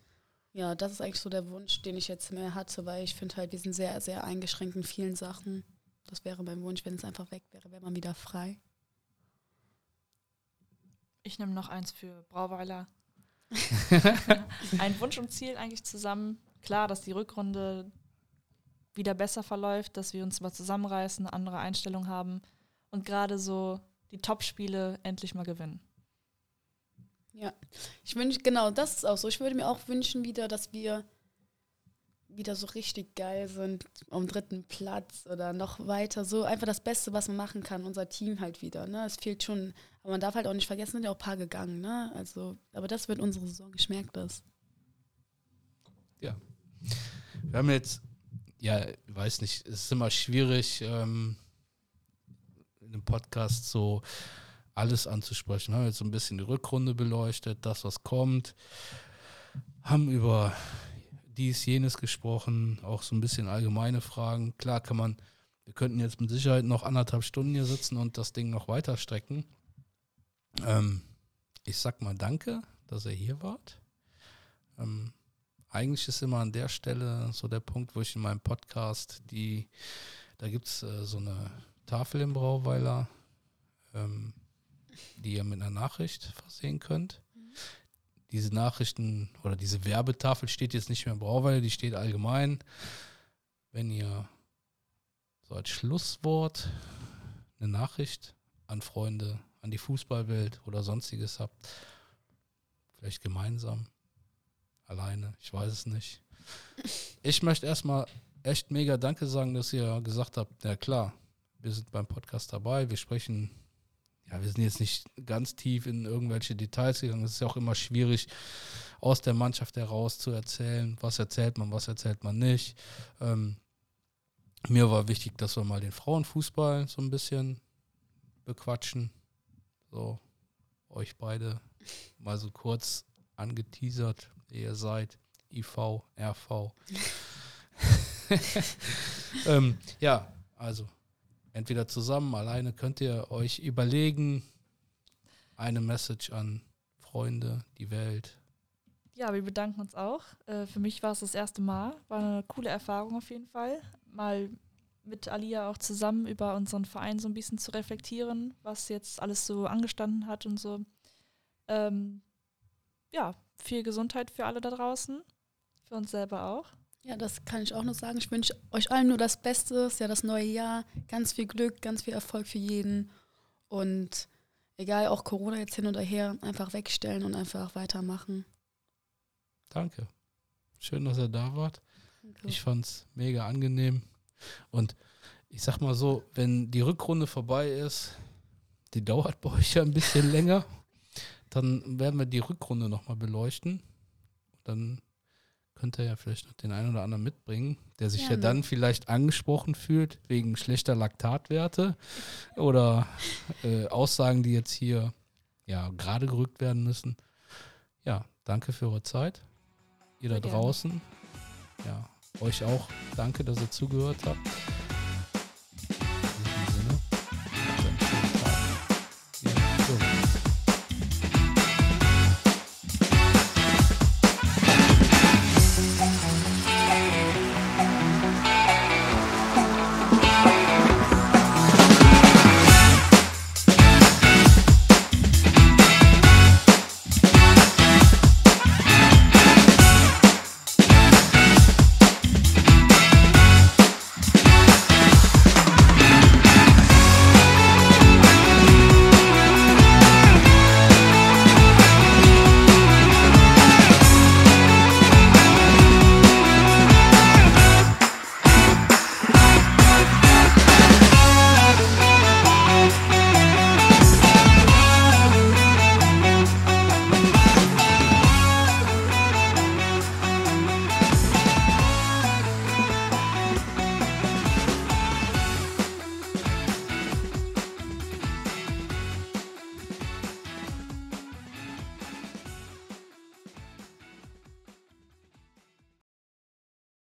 Ja, das ist eigentlich so der Wunsch, den ich jetzt mehr hatte, weil ich finde halt, wir sind sehr, sehr eingeschränkt in vielen Sachen. Das wäre mein Wunsch, wenn es einfach weg wäre, wäre man wieder frei.
Ich nehme noch eins für Brauweiler. Ein Wunsch und Ziel eigentlich zusammen. Klar, dass die Rückrunde wieder besser verläuft, dass wir uns mal zusammenreißen, eine andere Einstellung haben und gerade so die Top-Spiele endlich mal gewinnen.
Ja, ich wünsche, genau, das ist auch so. Ich würde mir auch wünschen wieder, dass wir wieder so richtig geil sind, am dritten Platz oder noch weiter. So einfach das Beste, was man machen kann, unser Team halt wieder. Ne? Es fehlt schon, aber man darf halt auch nicht vergessen, sind ja auch ein paar gegangen. Ne? Also, aber das wird unsere Saison, ich merke das.
Ja. Wir haben jetzt, ja, weiß nicht, es ist immer schwierig, ähm, in einem Podcast so alles anzusprechen. Wir haben jetzt so ein bisschen die Rückrunde beleuchtet, das, was kommt, haben über dies, jenes gesprochen, auch so ein bisschen allgemeine Fragen. Klar kann man, wir könnten jetzt mit Sicherheit noch anderthalb Stunden hier sitzen und das Ding noch weiter strecken. Ähm, ich sag mal danke, dass ihr hier wart. Ähm, eigentlich ist immer an der Stelle so der Punkt, wo ich in meinem Podcast die, da gibt es äh, so eine Tafel im Brauweiler, ähm, die ihr mit einer Nachricht versehen könnt diese Nachrichten oder diese Werbetafel steht jetzt nicht mehr im Brauweiler, die steht allgemein. Wenn ihr so als Schlusswort eine Nachricht an Freunde, an die Fußballwelt oder sonstiges habt, vielleicht gemeinsam, alleine, ich weiß es nicht. Ich möchte erstmal echt mega Danke sagen, dass ihr gesagt habt, ja klar, wir sind beim Podcast dabei, wir sprechen ja, wir sind jetzt nicht ganz tief in irgendwelche Details gegangen. Es ist ja auch immer schwierig, aus der Mannschaft heraus zu erzählen, was erzählt man, was erzählt man nicht. Ähm, mir war wichtig, dass wir mal den Frauenfußball so ein bisschen bequatschen. So, euch beide mal so kurz angeteasert, ihr seid IV, RV. ähm, ja, also entweder zusammen, alleine könnt ihr euch überlegen, eine Message an Freunde, die Welt.
Ja, wir bedanken uns auch. Äh, für mich war es das erste Mal, war eine coole Erfahrung auf jeden Fall. Mal mit Alia auch zusammen über unseren Verein so ein bisschen zu reflektieren, was jetzt alles so angestanden hat und so. Ähm, ja, viel Gesundheit für alle da draußen, für uns selber auch.
Ja, das kann ich auch nur sagen. Ich wünsche euch allen nur das Beste. Es ist ja das neue Jahr. Ganz viel Glück, ganz viel Erfolg für jeden. Und egal, auch Corona jetzt hin oder her, einfach wegstellen und einfach weitermachen.
Danke. Schön, dass ihr da wart.
Danke.
Ich fand's mega angenehm. Und ich sag mal so, wenn die Rückrunde vorbei ist, die dauert bei euch ja ein bisschen länger, dann werden wir die Rückrunde nochmal beleuchten. Dann könnt ihr ja vielleicht noch den einen oder anderen mitbringen, der sich ja
Gerne.
dann vielleicht angesprochen fühlt wegen schlechter Laktatwerte oder äh, Aussagen, die jetzt hier ja gerade gerückt werden müssen. Ja, danke für eure Zeit. Ihr da draußen. Ja, euch auch danke, dass ihr zugehört habt.